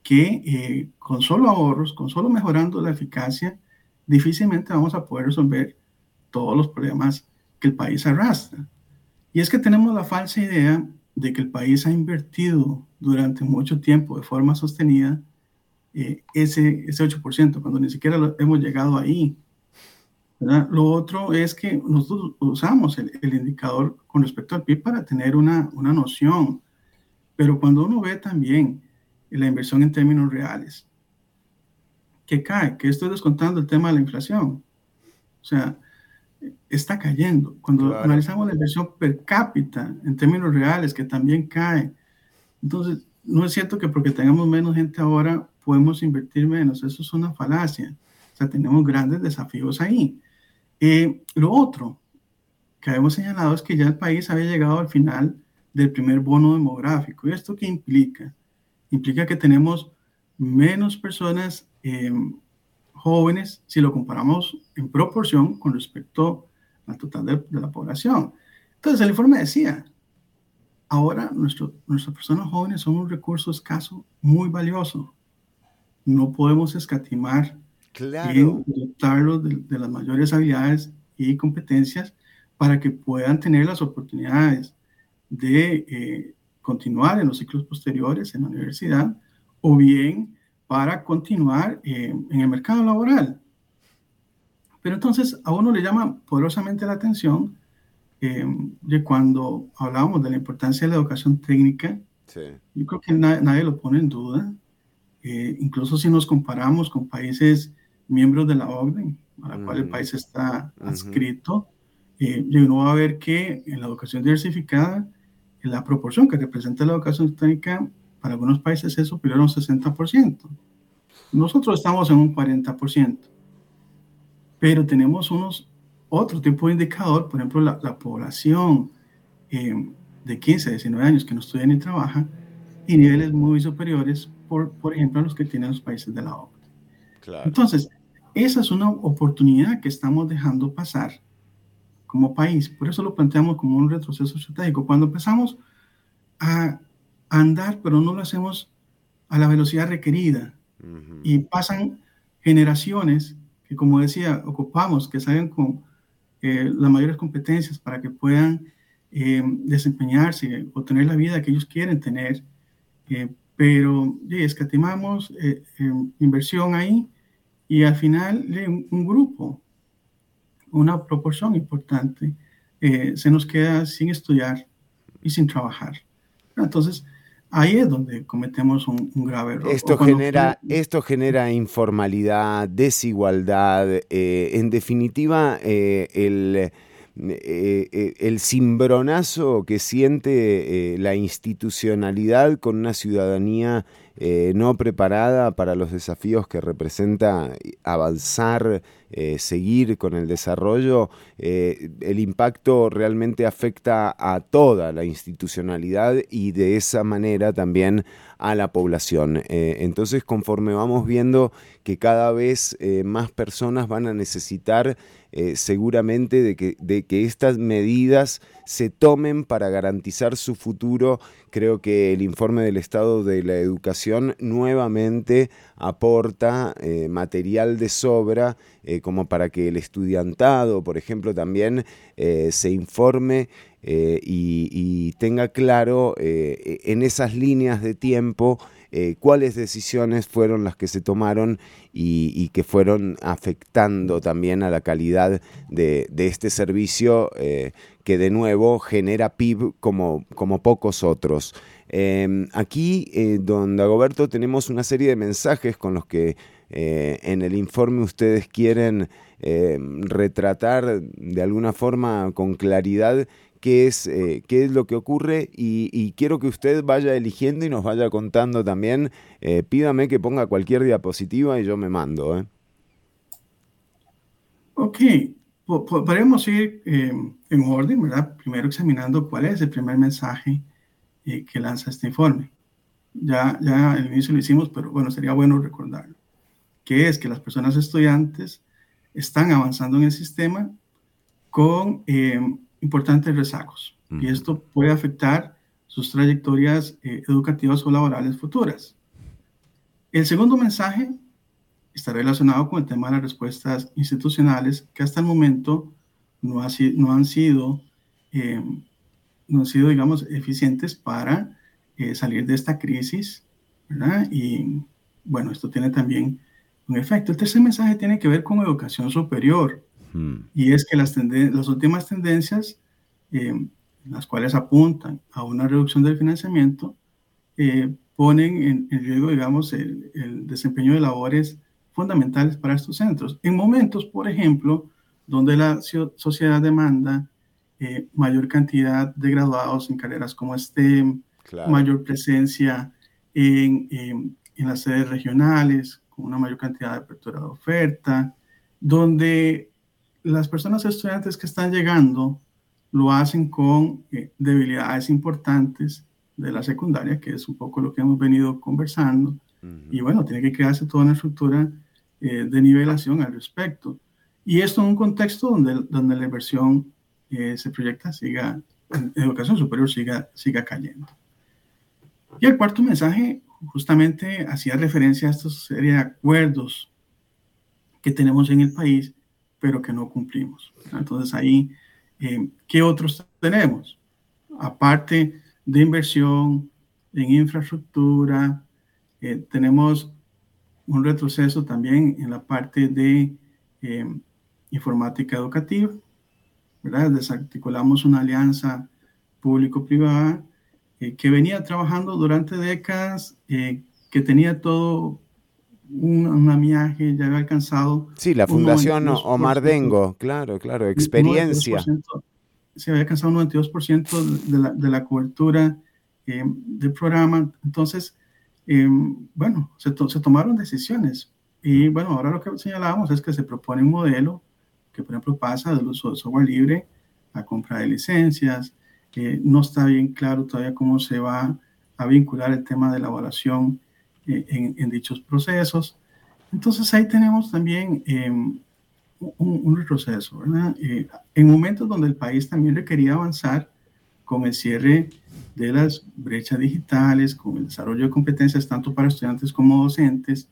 que eh, con solo ahorros, con solo mejorando la eficacia, difícilmente vamos a poder resolver todos los problemas que el país arrastra. Y es que tenemos la falsa idea de que el país ha invertido durante mucho tiempo de forma sostenida eh, ese, ese 8%, cuando ni siquiera hemos llegado ahí. Lo otro es que nosotros usamos el, indicador con respecto al PIB para tener una, una noción, pero cuando uno ve también la inversión en términos reales, que cae, que estoy descontando el tema de la inflación, o sea, está cayendo. Cuando analizamos la inversión per cápita en términos reales, que también cae, entonces no es cierto que porque tengamos menos gente ahora podemos invertir menos, eso es una falacia. O sea, tenemos grandes desafíos ahí. Eh, lo otro que hemos señalado es que ya el país había llegado al final del primer bono demográfico. ¿Y esto qué implica? Implica que tenemos menos personas em, jóvenes si lo comparamos en proporción con respecto al total de, la población. Entonces, el informe decía, ahora nuestro, nuestras personas jóvenes son un recurso escaso muy valioso. No podemos escatimar claro. dotarlos de, las mayores habilidades y competencias para que puedan tener las oportunidades de eh, continuar en los ciclos posteriores en la universidad o bien para continuar eh, en el mercado laboral. Pero entonces a uno le llama poderosamente la atención eh, de cuando hablábamos de la importancia de la educación técnica. Yo creo que nadie lo pone en duda. incluso si nos comparamos con países miembros de la OCDE, a la cual el país está adscrito, eh, y uno va a ver que en la educación diversificada, la proporción que representa la educación técnica para algunos países es superior a un 60%. Nosotros estamos en un 40%, pero tenemos unos otro tipo de indicador, por ejemplo, la, población eh, de 15 a 19 años que no estudia ni trabaja, y niveles muy superiores, por, por ejemplo, a los que tienen los países de la OCDE. Entonces, esa es una oportunidad que estamos dejando pasar como país. Por eso lo planteamos como un retroceso estratégico. Cuando empezamos a andar, pero no lo hacemos a la velocidad requerida y pasan generaciones que, como decía, ocupamos, que salgan con eh, las mayores competencias para que puedan eh, desempeñarse o tener la vida que ellos quieren tener. Eh, pero escatimamos inversión ahí y al final un, grupo, una proporción importante, eh, se nos queda sin estudiar y sin trabajar. Entonces, ahí es donde cometemos un, grave error. Esto genera, esto genera informalidad, desigualdad, eh, en definitiva, eh, el eh, el cimbronazo que siente la institucionalidad con una ciudadanía no preparada para los desafíos que representa avanzar, seguir con el desarrollo, el impacto realmente afecta a toda la institucionalidad y de esa manera también a la población. entonces, conforme vamos viendo que cada vez más personas van a necesitar eh, seguramente de que, de que estas medidas se tomen para garantizar su futuro. Creo que el informe del Estado de la Educación nuevamente aporta eh, material de sobra eh, como para que el estudiantado, por ejemplo, también se informe y, tenga claro en esas líneas de tiempo eh, cuáles decisiones fueron las que se tomaron y, que fueron afectando también a la calidad de, este servicio eh, que de nuevo genera PIB como, como pocos otros. Em, aquí, eh, don Dagoberto, tenemos una serie de mensajes con los que en el informe ustedes quieren retratar de alguna forma con claridad qué es, eh, qué es lo que ocurre y, quiero que usted vaya eligiendo y nos vaya contando también. Eh, pídame que ponga cualquier diapositiva y yo me mando. ¿eh? Ok, podemos ir en orden, ¿verdad? Primero examinando cuál es el primer mensaje que lanza este informe. Ya, ya al inicio lo hicimos, pero bueno, sería bueno recordarlo. Que es que las personas estudiantes están avanzando en el sistema con importantes rezagos y esto puede afectar sus trayectorias eh, educativas o laborales futuras. El segundo mensaje está relacionado con el tema de las respuestas institucionales que hasta el momento no, ha, no han sido, eh, no han sido, digamos, eficientes para eh, salir de esta crisis, ¿verdad? Y bueno, esto tiene también un efecto. El tercer mensaje tiene que ver con educación superior. Y es que las, las últimas tendencias, eh, las cuales apuntan a una reducción del financiamiento, eh, ponen en, riesgo, digamos, el, desempeño de labores fundamentales para estos centros. En momentos, por ejemplo, donde la sociedad demanda eh, mayor cantidad de graduados en carreras como STEM, mayor presencia en, en, las sedes regionales, con una mayor cantidad de apertura de oferta, donde las personas estudiantes que están llegando lo hacen con eh, debilidades importantes de la secundaria, que es un poco lo que hemos venido conversando. Y bueno, tiene que crearse toda una estructura eh, de nivelación al respecto. Y esto en un contexto donde, donde la inversión eh, se proyecta, siga, educación superior siga, siga cayendo. Y el cuarto mensaje justamente hacía referencia a esta serie de acuerdos que tenemos en el país pero que no cumplimos. Entonces ahí, eh, ¿qué otros tenemos? Aparte de inversión en infraestructura, eh, tenemos un retroceso también en la parte de eh, informática educativa, ¿verdad? Desarticulamos una alianza público-privada que venía trabajando durante décadas, que tenía todo un, un ya había alcanzado. Sí, la Fundación Omar Dengo, claro, claro, experiencia. Se había alcanzado un 92% de la, de la cobertura eh, del programa. Entonces, eh, bueno, se, se, tomaron decisiones. Y bueno, ahora lo que señalábamos es que se propone un modelo que, por ejemplo, pasa del uso de software libre a compra de licencias. Que no está bien claro todavía cómo se va a vincular el tema de la evaluación eh, en, dichos procesos. Entonces ahí tenemos también em, un, retroceso, ¿verdad? Eh, en momentos donde el país también requería avanzar con el cierre de las brechas digitales, con el desarrollo de competencias tanto para estudiantes como docentes,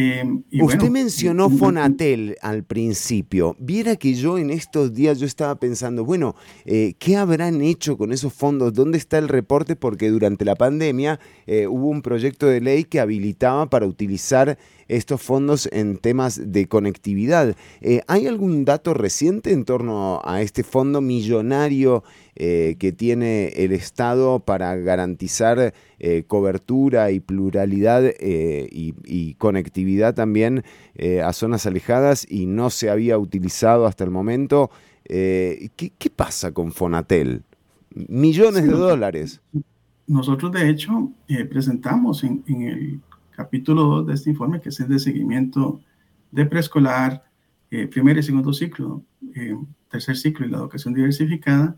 Em, Usted mencionó Fonatel al principio. Viera que yo en estos días yo estaba pensando, bueno, eh, ¿qué habrán hecho con esos fondos? ¿Dónde está el reporte? Porque durante la pandemia eh, hubo un proyecto de ley que habilitaba para utilizar estos fondos en temas de conectividad. Eh, ¿Hay algún dato reciente en torno a este fondo millonario eh, que tiene el Estado para garantizar eh, cobertura y pluralidad y, conectividad también a zonas alejadas y no se había utilizado hasta el momento? ¿qué, pasa con Fonatel? Millones de dólares. Nosotros, de hecho, presentamos en, en el capítulo 2 de este informe, que es el de seguimiento de preescolar, eh, primer y segundo ciclo, eh, tercer ciclo y la educación diversificada,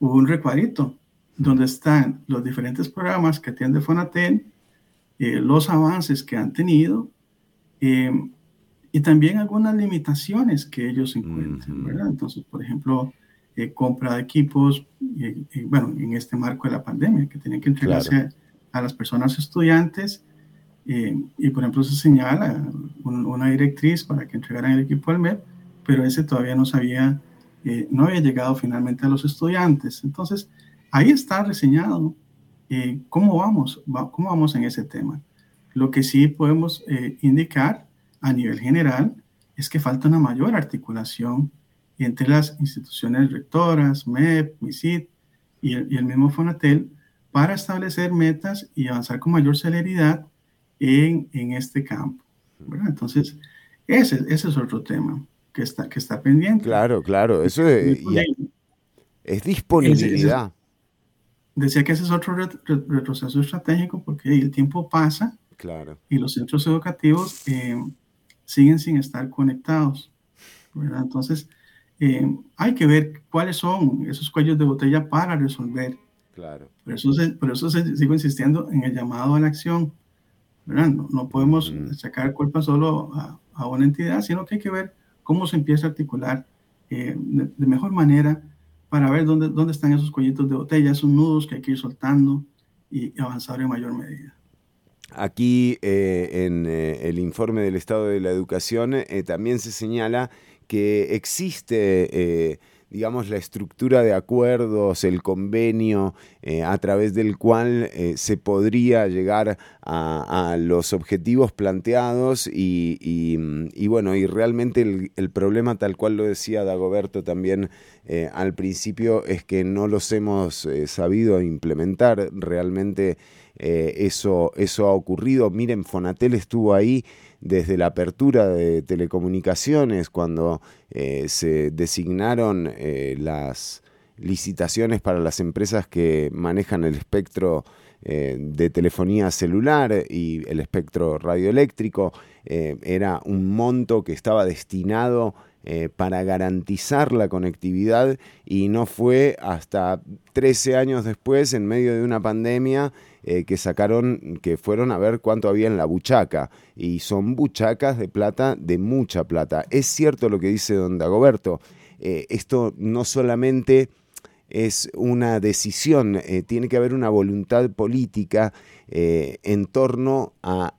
hubo un recuadrito donde están los diferentes programas que atiende Fonatel, eh, los avances que han tenido y también algunas limitaciones que ellos encuentran, ¿verdad? Entonces, por ejemplo, eh, compra de equipos, bueno, en este marco de la pandemia, que tienen que entregarse a las personas estudiantes, eh, y por ejemplo se señala una directriz para que entregaran el equipo al MEP, pero ese todavía no sabía, eh, no había llegado finalmente a los estudiantes. Entonces, ahí está reseñado cómo vamos, cómo vamos en ese tema. Lo que sí podemos indicar a nivel general es que falta una mayor articulación entre las instituciones rectoras, MEP, MISID y el, y el mismo FONATEL para establecer metas y avanzar con mayor celeridad en, en este campo. Entonces, ese, ese, es otro tema que está, que está pendiente. Claro, claro, eso es, es disponibilidad. decía que ese es otro retroceso estratégico porque el tiempo pasa claro. y los centros educativos eh, siguen sin estar conectados. ¿verdad? Entonces, eh, hay que ver cuáles son esos cuellos de botella para resolver. Claro. Por eso, por eso sigo insistiendo en el llamado a la acción. ¿Verdad? No, podemos sacar culpa solo a, a, una entidad, sino que hay que ver cómo se empieza a articular eh, de, mejor manera para ver dónde, dónde están esos cuellitos de botella, esos nudos que hay que ir soltando y avanzar en mayor medida. Aquí eh, en eh, el informe del estado de la educación también se señala que existe digamos, la estructura de acuerdos, el convenio a través del cual se podría llegar a, los objetivos planteados y, bueno, y realmente el, problema tal cual lo decía Dagoberto también al principio es que no los hemos sabido implementar realmente eh, eso, eso ha ocurrido. Miren, Fonatel estuvo ahí desde la apertura de telecomunicaciones, cuando eh, se designaron eh, las licitaciones para las empresas que manejan el espectro de telefonía celular y el espectro radioeléctrico. era un monto que estaba destinado para garantizar la conectividad y no fue hasta 13 años después, en medio de una pandemia, eh, que sacaron, que fueron a ver cuánto había en la buchaca. Y son buchacas de plata, de mucha plata. Es cierto lo que dice don Dagoberto. Eh, esto no solamente es una decisión, eh, tiene que haber una voluntad política en torno a,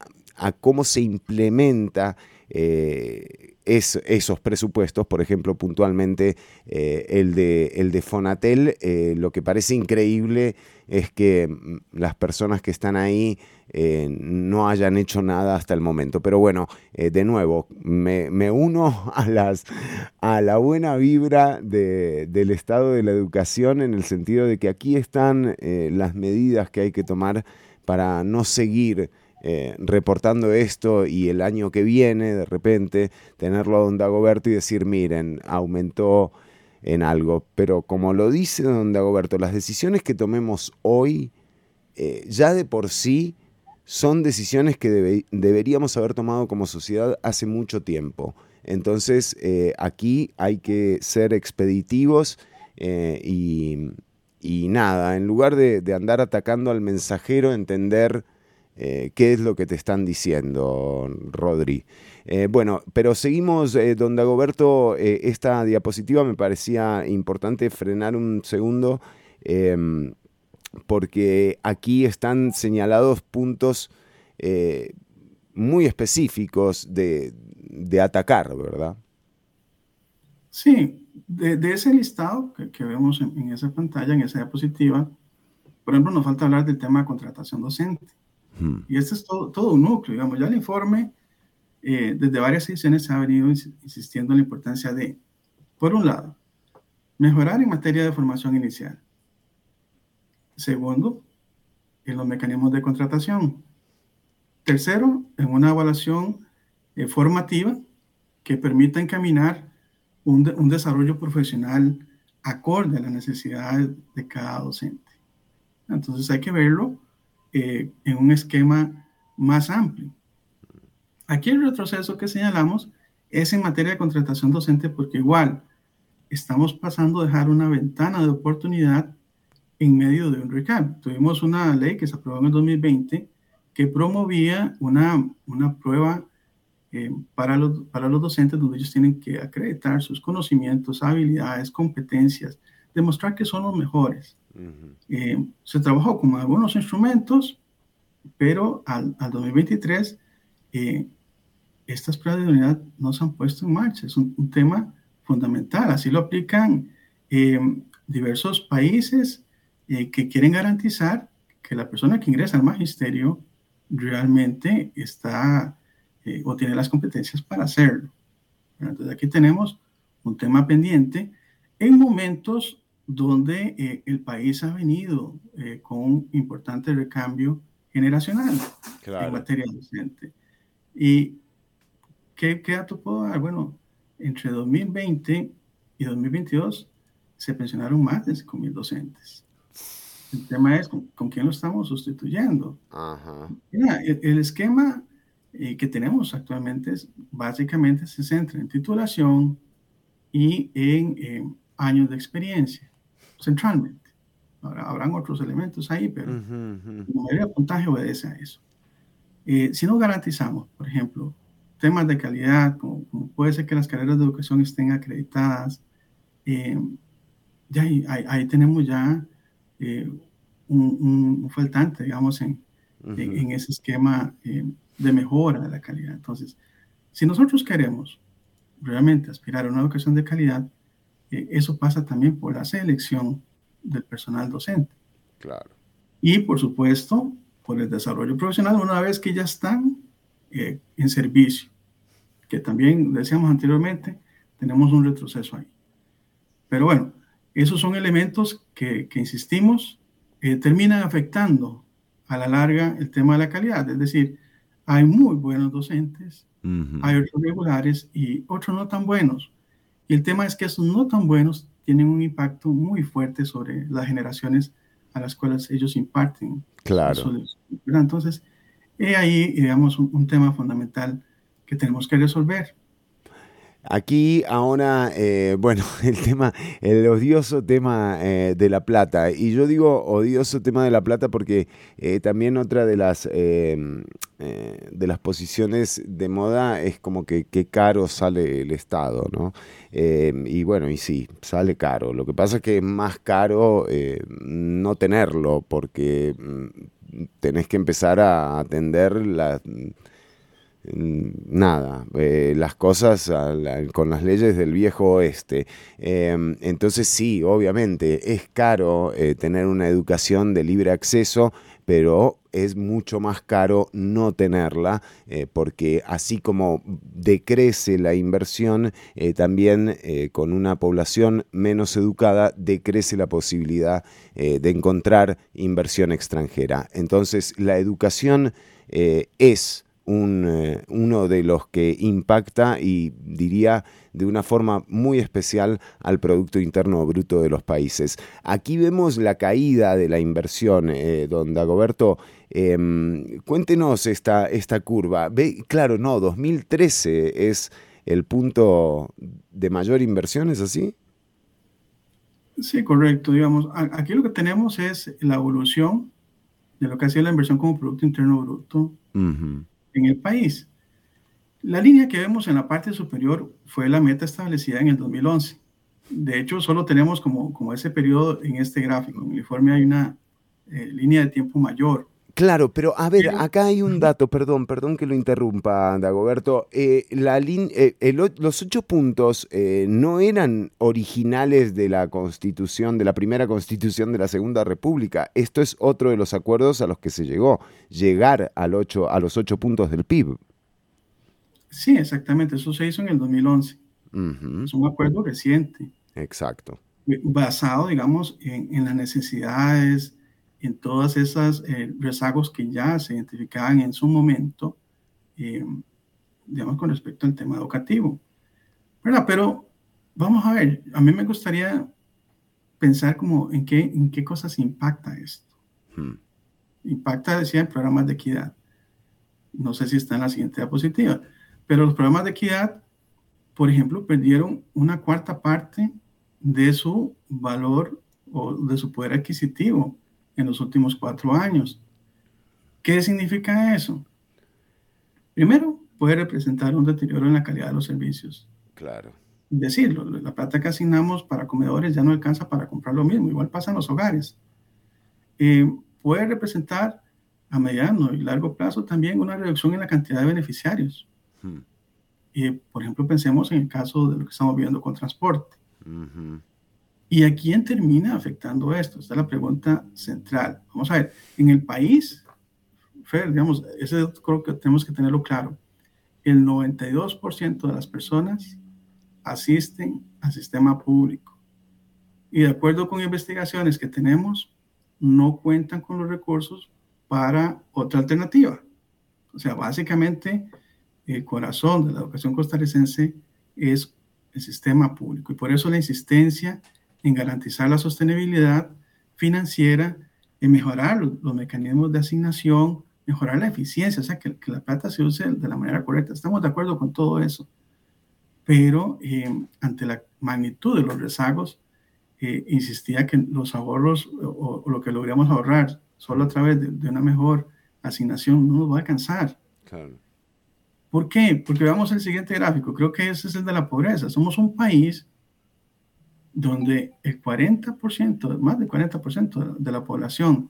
cómo se implementa es, esos presupuestos, por ejemplo, puntualmente el, de, el de Fonatel, lo que parece increíble es que mm, las personas que están ahí eh, no hayan hecho nada hasta el momento. Pero bueno, de nuevo, me, me, uno a, las, a la buena vibra de, del estado de la educación en el sentido de que aquí están las medidas que hay que tomar para no seguir eh, reportando esto y el año que viene, de repente, tenerlo a don Dagoberto y decir, miren, aumentó en algo. Pero como lo dice don Dagoberto, las decisiones que tomemos hoy, eh, ya de por sí, son decisiones que deberíamos haber tomado como sociedad hace mucho tiempo. Entonces, eh, aquí hay que ser expeditivos y, y, nada, en lugar de, de andar atacando al mensajero, entender eh, qué es lo que te están diciendo, Rodri. Eh, bueno, pero seguimos, eh, don Dagoberto, esta diapositiva me parecía importante frenar un segundo em, porque aquí están señalados puntos muy específicos de, atacar, ¿verdad? Sí, de, ese listado que, vemos en, en, esa pantalla, en esa diapositiva, por ejemplo, nos falta hablar del tema de contratación docente. Y este es todo, todo un núcleo, digamos, ya el informe, eh, desde varias ediciones se ha venido insistiendo en la importancia de, por un lado, mejorar en materia de formación inicial. Segundo, en los mecanismos de contratación. Tercero, en una evaluación eh, formativa que permita encaminar un, un, desarrollo profesional acorde a las necesidades de cada docente. Entonces hay que verlo eh, en un esquema más amplio. Aquí el retroceso que señalamos es en materia de contratación docente porque igual estamos pasando a dejar una ventana de oportunidad en medio de un recap. Tuvimos una ley que se aprobó en el 2020 que promovía una, una prueba eh, para, los, para los docentes donde ellos tienen que acreditar sus conocimientos, habilidades, competencias, demostrar que son los mejores. Eh, se trabajó con algunos instrumentos, pero al, al 2023 eh, estas pruebas de unidad no se han puesto en marcha. Es un, un tema fundamental. Así lo aplican diversos países que quieren garantizar que la persona que ingresa al magisterio realmente está eh, o tiene las competencias para hacerlo. Entonces aquí tenemos un tema pendiente en momentos donde eh, el país ha venido eh, con un importante recambio generacional en materia docente. ¿Y qué, qué dato puedo dar? Bueno, entre 2020 y 2022 se pensionaron más de 5.000 docentes. El tema es con, quién lo estamos sustituyendo. el, esquema eh, que tenemos actualmente es, básicamente se centra en titulación y en años de experiencia, centralmente. Ahora, habrán otros elementos ahí, pero la mayoría del puntaje obedece a eso. Eh, si no garantizamos, por ejemplo, temas de calidad, como, puede ser que las carreras de educación estén acreditadas, eh, ya ahí, ahí, tenemos ya eh, un, un, faltante, digamos, en, en, ese esquema eh, de mejora de la calidad. Entonces, si nosotros queremos realmente aspirar a una educación de calidad, eh, eso pasa también por la selección del personal docente. Claro. Y, por supuesto, por el desarrollo profesional una vez que ya están en servicio, que también decíamos anteriormente, tenemos un retroceso ahí. Pero bueno, esos son elementos que, que insistimos, eh, terminan afectando a la larga el tema de la calidad. Es decir, hay muy buenos docentes, hay otros regulares y otros no tan buenos. Y el tema es que esos no tan buenos tienen un impacto muy fuerte sobre las generaciones a las cuales ellos imparten. Claro. Entonces, he ahí, digamos, un tema fundamental que tenemos que resolver. Aquí ahora, eh, bueno, el tema, el odioso tema eh, de la plata. Y yo digo odioso tema de la plata porque eh, también otra de las, em, de las posiciones de moda es como que qué caro sale el Estado, ¿no? Em, y bueno, y sí, sale caro. Lo que pasa es que es más caro no tenerlo porque mm, tenés que empezar a atender la nada, eh, las cosas con las leyes del viejo oeste. Em, entonces sí, obviamente es caro eh, tener una educación de libre acceso, pero es mucho más caro no tenerla, eh, porque así como decrece la inversión, también con una población menos educada decrece la posibilidad de encontrar inversión extranjera. Entonces la educación es eh, uno de los que impacta y diría de una forma muy especial al Producto Interno Bruto de los países. Aquí vemos la caída de la inversión, eh, don Dagoberto. Em, cuéntenos esta, esta curva. Ve, claro, no, 2013 es el punto de mayor inversión, ¿es así? Sí, correcto. Digamos, aquí lo que tenemos es la evolución de lo que hacía la inversión como Producto Interno Bruto en el país. La línea que vemos en la parte superior fue la meta establecida en el 2011. De hecho, solo tenemos como, como ese periodo en este gráfico. En el informe hay una eh, línea de tiempo mayor. Claro, pero a ver, acá hay un dato, perdón, perdón que lo interrumpa, Dagoberto. Eh, la eh, los ocho puntos eh, no eran originales de la constitución, de la primera constitución de la Segunda República. Esto es otro de los acuerdos a los que se llegó, llegar al ocho, a los ocho puntos del PIB. Sí, exactamente, eso se hizo en el 2011. Es un acuerdo reciente. Exacto. Basado, digamos, en, en las necesidades en todas esas eh, rezagos que ya se identificaban en su momento, eh, digamos, con respecto al tema educativo. ¿Verdad? Pero vamos a ver, a mí me gustaría pensar como en qué, en qué cosas impacta esto. Hmm. Impacta, decía, en programas de equidad. No sé si está en la siguiente diapositiva, pero los programas de equidad, por ejemplo, perdieron una cuarta parte de su valor o de su poder adquisitivo en los últimos cuatro años. ¿Qué significa eso? Primero, puede representar un deterioro en la calidad de los servicios. Claro. Decirlo, la plata que asignamos para comedores ya no alcanza para comprar lo mismo, igual pasa en los hogares. Eh, puede representar a mediano y largo plazo también una reducción en la cantidad de beneficiarios. Hmm. por ejemplo, pensemos en el caso de lo que estamos viendo con transporte. ¿Y a quién termina afectando esto? Esta es la pregunta central. Vamos a ver, en el país, Fer, digamos, eso creo que tenemos que tenerlo claro. El 92% de las personas asisten al sistema público. Y de acuerdo con investigaciones que tenemos, no cuentan con los recursos para otra alternativa. O sea, básicamente el corazón de la educación costarricense es el sistema público y por eso la insistencia en garantizar la sostenibilidad financiera, en mejorar los, mecanismos de asignación, mejorar la eficiencia, o sea, que, la plata se use de la manera correcta. Estamos de acuerdo con todo eso. Pero eh, ante la magnitud de los rezagos, eh, insistía que los ahorros o, lo que logramos ahorrar solo a través de, una mejor asignación no nos va a alcanzar. ¿Por qué? Porque veamos el siguiente gráfico. Creo que ese es el de la pobreza. Somos un país donde el 40%, más del 40% de la población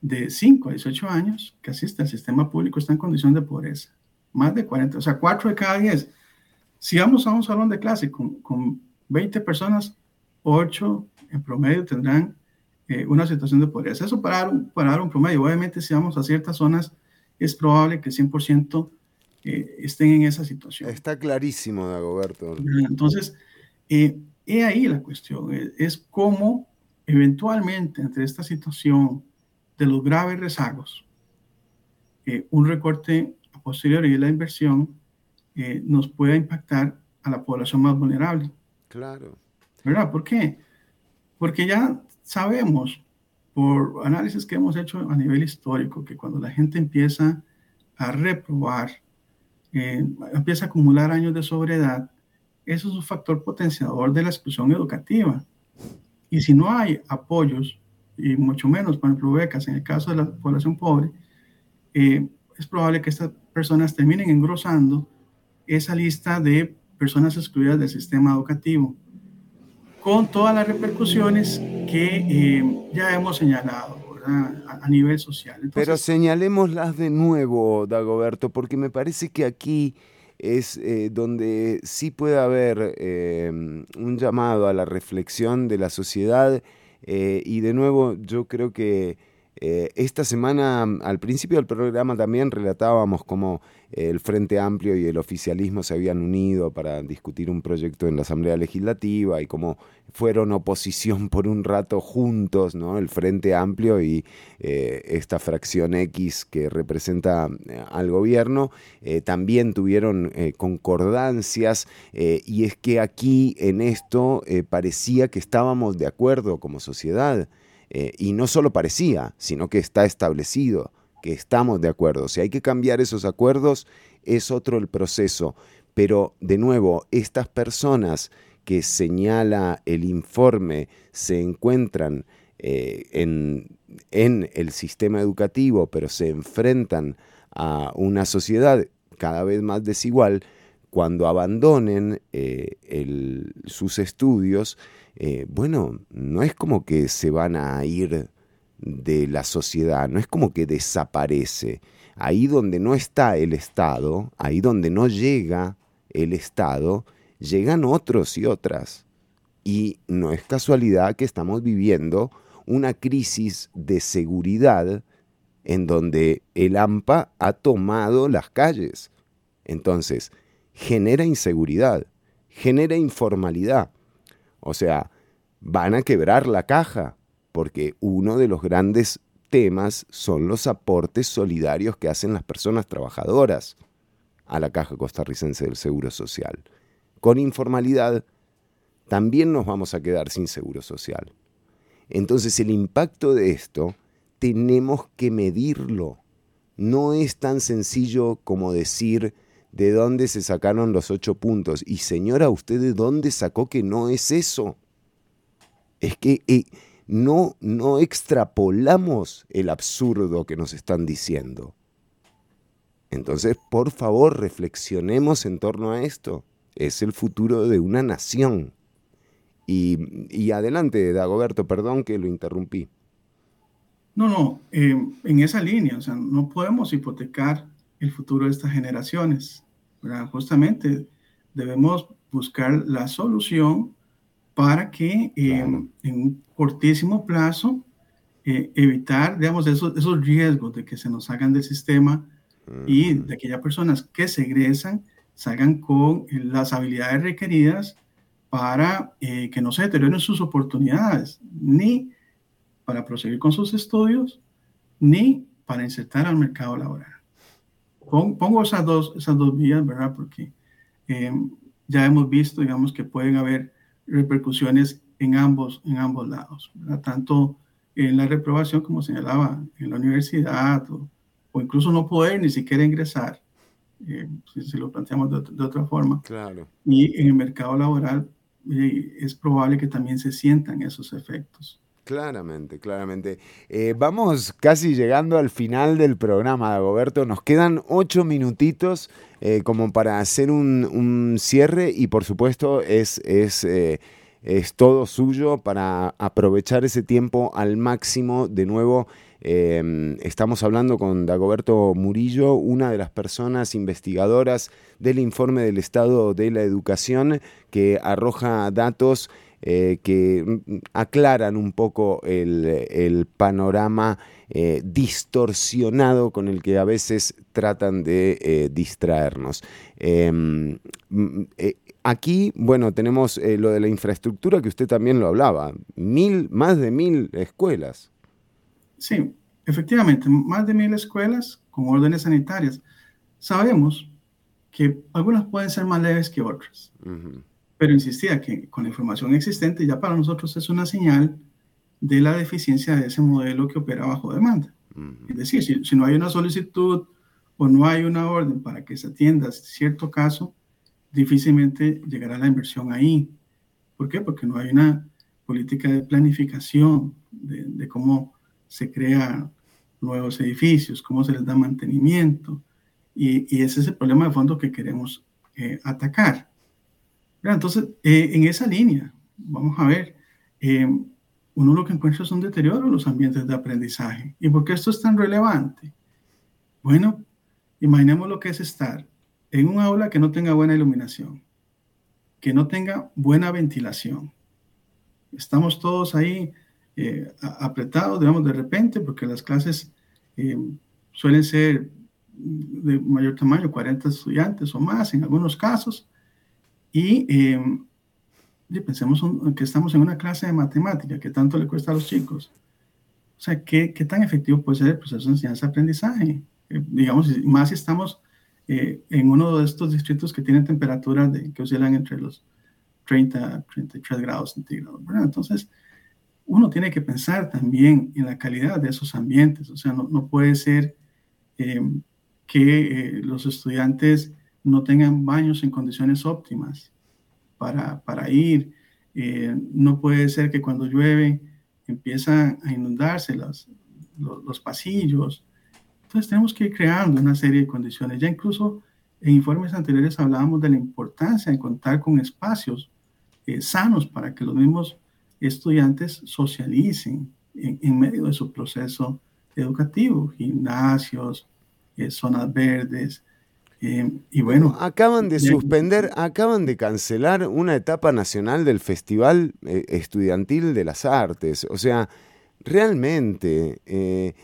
de 5 a 18 años que asiste al sistema público está en condición de pobreza. Más de 40, o sea, 4 de cada 10. Si vamos a un salón de clase con, con 20 personas, 8 en promedio tendrán eh, una situación de pobreza. Eso para dar, un, para dar un promedio. Obviamente, si vamos a ciertas zonas, es probable que el 100% eh, estén en esa situación. Está clarísimo, Dagoberto. Entonces, eh, He ahí la cuestión, es, cómo eventualmente entre esta situación de los graves rezagos, eh, un recorte a posteriori de la inversión eh, nos pueda impactar a la población más vulnerable. Claro. ¿Verdad? ¿Por qué? Porque ya sabemos por análisis que hemos hecho a nivel histórico que cuando la gente empieza a reprobar, eh, empieza a acumular años de sobriedad, eso es un factor potenciador de la exclusión educativa. Y si no hay apoyos, y mucho menos, por ejemplo, becas en el caso de la población pobre, eh, es probable que estas personas terminen engrosando esa lista de personas excluidas del sistema educativo, con todas las repercusiones que eh, ya hemos señalado a, nivel social. Pero señalémoslas de nuevo, Dagoberto, porque me parece que aquí es eh, donde sí puede haber eh, un llamado a la reflexión de la sociedad eh, y de nuevo yo creo que esta semana al principio del programa también relatábamos cómo el Frente Amplio y el oficialismo se habían unido para discutir un proyecto en la Asamblea Legislativa y cómo fueron oposición por un rato juntos, ¿no? El Frente Amplio y eh, esta fracción X que representa eh, al gobierno, eh, también tuvieron concordancias y es que aquí en esto parecía que estábamos de acuerdo como sociedad. Y no solo parecía, sino que está establecido que estamos de acuerdo. Si hay que cambiar esos acuerdos, es otro el proceso. Pero de nuevo, estas personas que señala el informe se encuentran eh, en, el sistema educativo, pero se enfrentan a una sociedad cada vez más desigual, cuando abandonen eh, sus estudios, eh, bueno, no es como que se van a ir de la sociedad, no es como que desaparece. Ahí donde no está el Estado, ahí donde no llega el Estado, llegan otros y otras. Y no es casualidad que estamos viviendo una crisis de seguridad en donde el AMPA ha tomado las calles. Entonces, genera inseguridad, genera informalidad. O sea, van a quebrar la caja, porque uno de los grandes temas son los aportes solidarios que hacen las personas trabajadoras a la Caja Costarricense del Seguro Social. Con informalidad también nos vamos a quedar sin seguro social. Entonces el impacto de esto tenemos que medirlo. No es tan sencillo como decir de dónde se sacaron los ocho puntos. Y señora, ¿usted de dónde sacó que no es eso? Es que eh, no, no extrapolamos el absurdo que nos están diciendo. Entonces, por favor, reflexionemos en torno a esto. Es el futuro de una nación. Y, y adelante, Dagoberto, perdón que lo interrumpí. No, no, eh, en esa línea, o sea, no podemos hipotecar el futuro de estas generaciones. Justamente debemos buscar la solución para que eh, en un cortísimo plazo eh, evitar, digamos, esos, esos riesgos de que se nos salgan del sistema y de aquellas personas que se egresan salgan con las habilidades requeridas para que no se deterioren sus oportunidades, ni para proseguir con sus estudios ni para insertar al mercado laboral. Pongo esas dos, esas dos vías, ¿verdad? Porque em, ya hemos visto, digamos, que pueden haber repercusiones en ambos, en ambos lados, tanto en la reprobación, como señalaba, en la universidad, o, incluso no poder ni siquiera ingresar, eh, si, lo planteamos de, otra forma. Claro. Y en el mercado laboral eh, es probable que también se sientan esos efectos. Claramente, claramente. Eh, vamos casi llegando al final del programa, Dagoberto. Nos quedan ocho minutitos eh, como para hacer un, cierre y por supuesto es, es, eh, es, todo suyo para aprovechar ese tiempo al máximo. De nuevo, estamos hablando con Dagoberto Murillo, una de las personas investigadoras del informe del Estado de la Educación que arroja datos eh, que mm, aclaran un poco el, panorama eh, distorsionado con el que a veces tratan de eh, distraernos. Em, mm, aquí, bueno, tenemos lo de la infraestructura que usted también lo hablaba, mil, más de mil escuelas. Sí, efectivamente, más de mil escuelas con órdenes sanitarias. Sabemos que algunas pueden ser más leves que otras pero insistía que con la información existente ya para nosotros es una señal de la deficiencia de ese modelo que opera bajo demanda. Es decir, si, no hay una solicitud o no hay una orden para que se atienda cierto caso, difícilmente llegará la inversión ahí. ¿Por qué? Porque no hay una política de planificación de, cómo se crean nuevos edificios, cómo se les da mantenimiento. Y, ese es el problema de fondo que queremos eh, atacar. Entonces, eh, en esa línea, vamos a ver, eh, uno lo que encuentra es un deterioro en los ambientes de aprendizaje. ¿Y por qué esto es tan relevante? Bueno, imaginemos lo que es estar en un aula que no tenga buena iluminación, que no tenga buena ventilación. Estamos todos ahí eh, apretados, digamos, de repente, porque las clases suelen ser de mayor tamaño, 40 estudiantes o más en algunos casos, Y pensemos que estamos en una clase de matemática que tanto le cuesta a los chicos. O sea, ¿qué, qué tan efectivo puede ser el proceso de enseñanza-aprendizaje? Eh, digamos, más si estamos eh, en uno de estos distritos que tienen temperaturas de, que oscilan entre los 30 33 grados centígrados. Entonces, uno tiene que pensar también en la calidad de esos ambientes. O sea, no, no puede ser em, que eh, los estudiantes no tengan baños en condiciones óptimas para, para ir. Eh, no puede ser que cuando llueve empiezan a inundarse los, los, pasillos. Entonces tenemos que ir creando una serie de condiciones. Ya incluso en informes anteriores hablábamos de la importancia de contar con espacios eh, sanos para que los mismos estudiantes socialicen en, medio de su proceso educativo, gimnasios, eh, zonas verdes, eh, y bueno. Acaban de suspender, acaban de cancelar una etapa nacional del Festival eh, Estudiantil de las Artes. O sea, realmente, eh,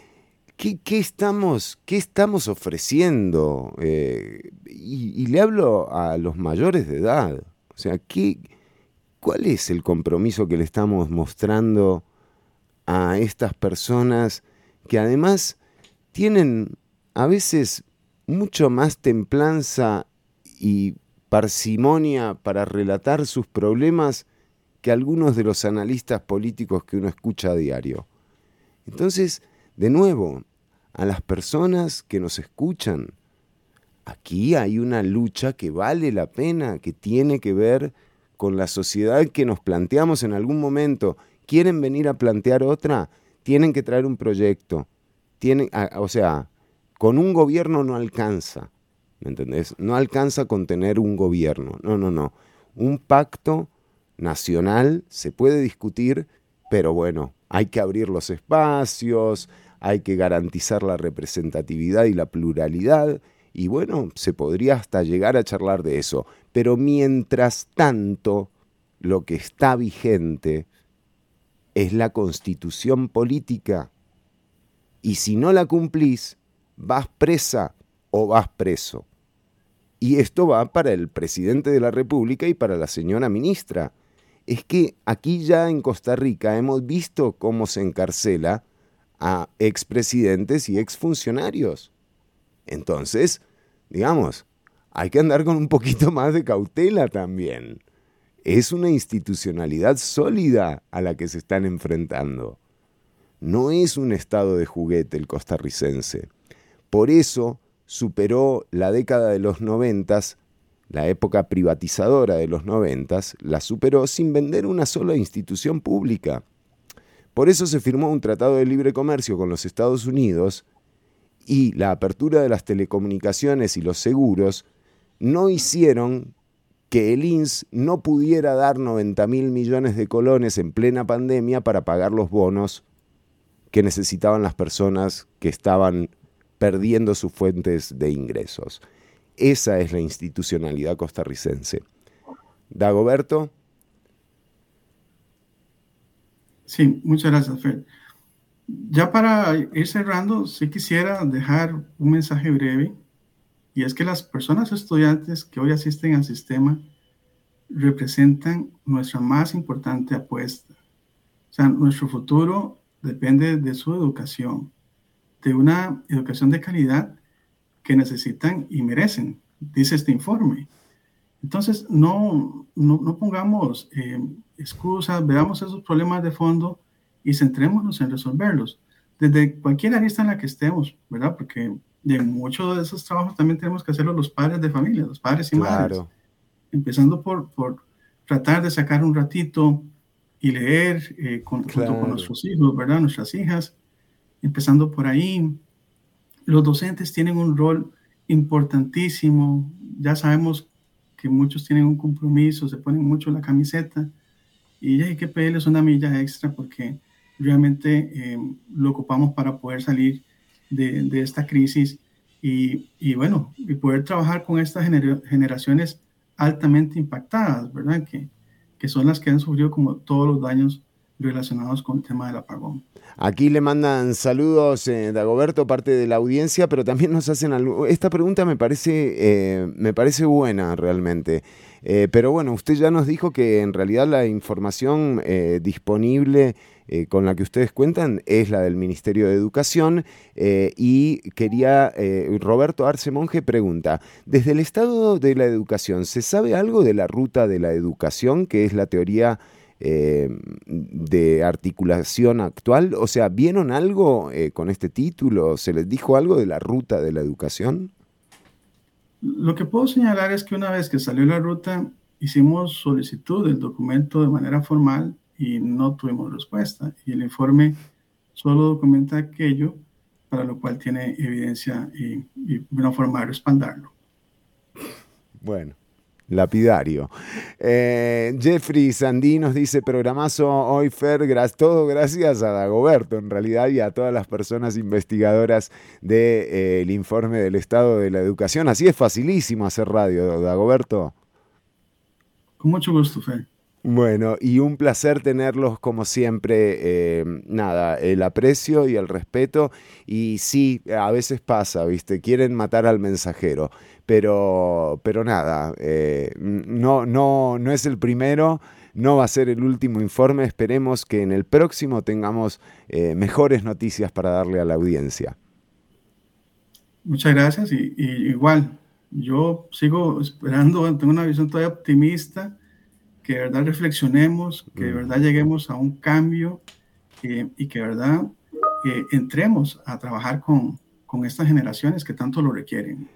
¿qué, estamos, ¿qué, estamos, ofreciendo? Y, y, le hablo a los mayores de edad. O sea, ¿qué, ¿cuál es el compromiso que le estamos mostrando a estas personas que además tienen a veces mucho más templanza y parsimonia para relatar sus problemas que algunos de los analistas políticos que uno escucha a diario. Entonces, de nuevo, a las personas que nos escuchan, aquí hay una lucha que vale la pena, que tiene que ver con la sociedad que nos planteamos en algún momento. ¿Quieren venir a plantear otra? Tienen que traer un proyecto. Tienen, o sea, Con un gobierno no alcanza, ¿me entendés? No alcanza con tener un gobierno, no, no, no. Un pacto nacional se puede discutir, pero bueno, hay que abrir los espacios, hay que garantizar la representatividad y la pluralidad, y bueno, se podría hasta llegar a charlar de eso. Pero mientras tanto, lo que está vigente es la constitución política. Y si no la cumplís, vas presa o vas preso. Y esto va para el presidente de la República y para la señora ministra. Es que aquí ya en Costa Rica hemos visto cómo se encarcela a expresidentes y exfuncionarios. Entonces, digamos, hay que andar con un poquito más de cautela también. Es una institucionalidad sólida a la que se están enfrentando. No es un estado de juguete el costarricense. Por eso superó la década de los noventas, la época privatizadora de los noventas, la superó sin vender una sola institución pública. Por eso se firmó un tratado de libre comercio con los Estados Unidos y la apertura de las telecomunicaciones y los seguros no hicieron que el INS no pudiera dar 90 mil millones de colones en plena pandemia para pagar los bonos que necesitaban las personas que estaban perdiendo sus fuentes de ingresos. Esa es la institucionalidad costarricense. Dagoberto. Sí, muchas gracias, Fred. Ya para ir cerrando, sí quisiera dejar un mensaje breve, y es que las personas estudiantes que hoy asisten al sistema representan nuestra más importante apuesta. O sea, nuestro futuro depende de su educación, de una educación de calidad que necesitan y merecen, dice este informe. Entonces, no, no, pongamos eh, excusas, veamos esos problemas de fondo y centrémonos en resolverlos. Desde cualquier arista en la que estemos, ¿verdad? Porque de muchos de esos trabajos también tenemos que hacerlo los padres de familia, los padres y madres. Empezando por, por tratar de sacar un ratito y leer eh, con, junto con nuestros hijos, ¿verdad? Nuestras hijas. Empezando por ahí. Los docentes tienen un rol importantísimo. Ya sabemos que muchos tienen un compromiso, se ponen mucho la camiseta y hay que pedirles una milla extra porque realmente eh, lo ocupamos para poder salir de, esta crisis y, y, bueno, y poder trabajar con estas generaciones altamente impactadas, ¿verdad? Que, que son las que han sufrido como todos los daños relacionados con el tema del apagón. Aquí le mandan saludos eh, Dagoberto, parte de la audiencia, pero también nos hacen algo. Esta pregunta me parece, eh, me parece buena realmente. Eh, pero bueno, usted ya nos dijo que en realidad la información eh, disponible con la que ustedes cuentan es la del Ministerio de Educación y quería, Roberto Arce Monge pregunta, desde el estado de la educación, ¿se sabe algo de la ruta de la educación, que es la teoría eh, de articulación actual? O sea, ¿vieron algo eh, con este título? ¿Se les dijo algo de la ruta de la educación? Lo que puedo señalar es que una vez que salió la ruta, hicimos solicitud del documento de manera formal y no tuvimos respuesta. Y el informe solo documenta aquello para lo cual tiene evidencia y, y una forma de respaldarlo. Bueno, lapidario. Eh, Jeffrey Sandí nos dice, programazo hoy Fer, todo gracias a Dagoberto en realidad y a todas las personas investigadoras del de, eh, informe del estado de la educación. Así es facilísimo hacer radio, Dagoberto. Con mucho gusto, Fer. Bueno, y un placer tenerlos como siempre. Eh, nada, el aprecio y el respeto. Y sí, a veces pasa, ¿viste? Quieren matar al mensajero. Pero, pero nada, eh, no, no, no es el primero. No va a ser el último informe. Esperemos que en el próximo tengamos eh, mejores noticias para darle a la audiencia. Muchas gracias. Y, igual, yo sigo esperando, tengo una visión todavía optimista que de verdad reflexionemos, que de mm. verdad lleguemos a un cambio eh, y que de verdad entremos a trabajar con, con estas generaciones que tanto lo requieren.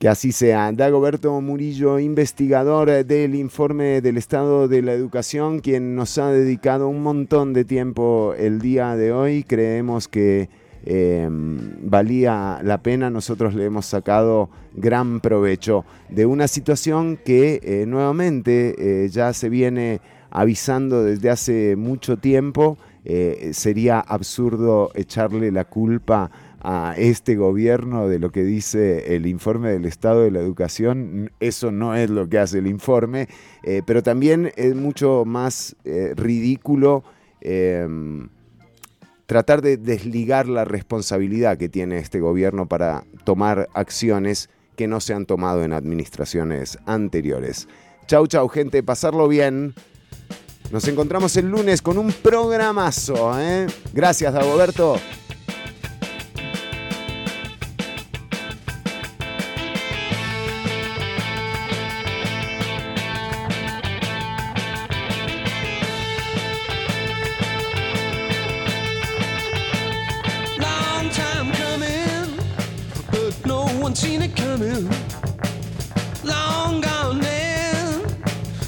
Que así sea. Dagoberto Murillo, investigador del informe del estado de la educación, quien nos ha dedicado un montón de tiempo el día de hoy. Creemos que em, valía la pena, nosotros le hemos sacado gran provecho de una situación que eh, nuevamente eh, ya se viene avisando desde hace mucho tiempo. sería absurdo echarle la culpa a este gobierno de lo que dice el informe del Estado de la Educación. Eso no es lo que hace el informe, eh, pero también es mucho más eh, ridículo em, tratar de desligar la responsabilidad que tiene este gobierno para tomar acciones que no se han tomado en administraciones anteriores. Chau, chau, gente, pasarlo bien. Nos encontramos el lunes con un programazo. ¿eh? Gracias, Dagoberto. long gone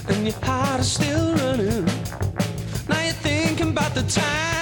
and your heart is still running. Now you're thinking about the time.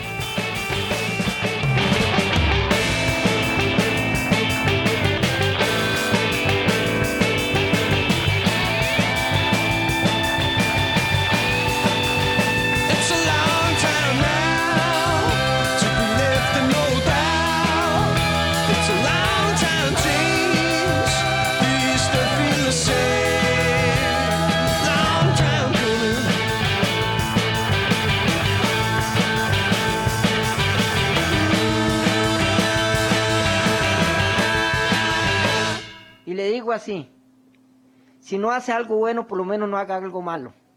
Si no hace algo bueno, por lo menos no haga algo malo.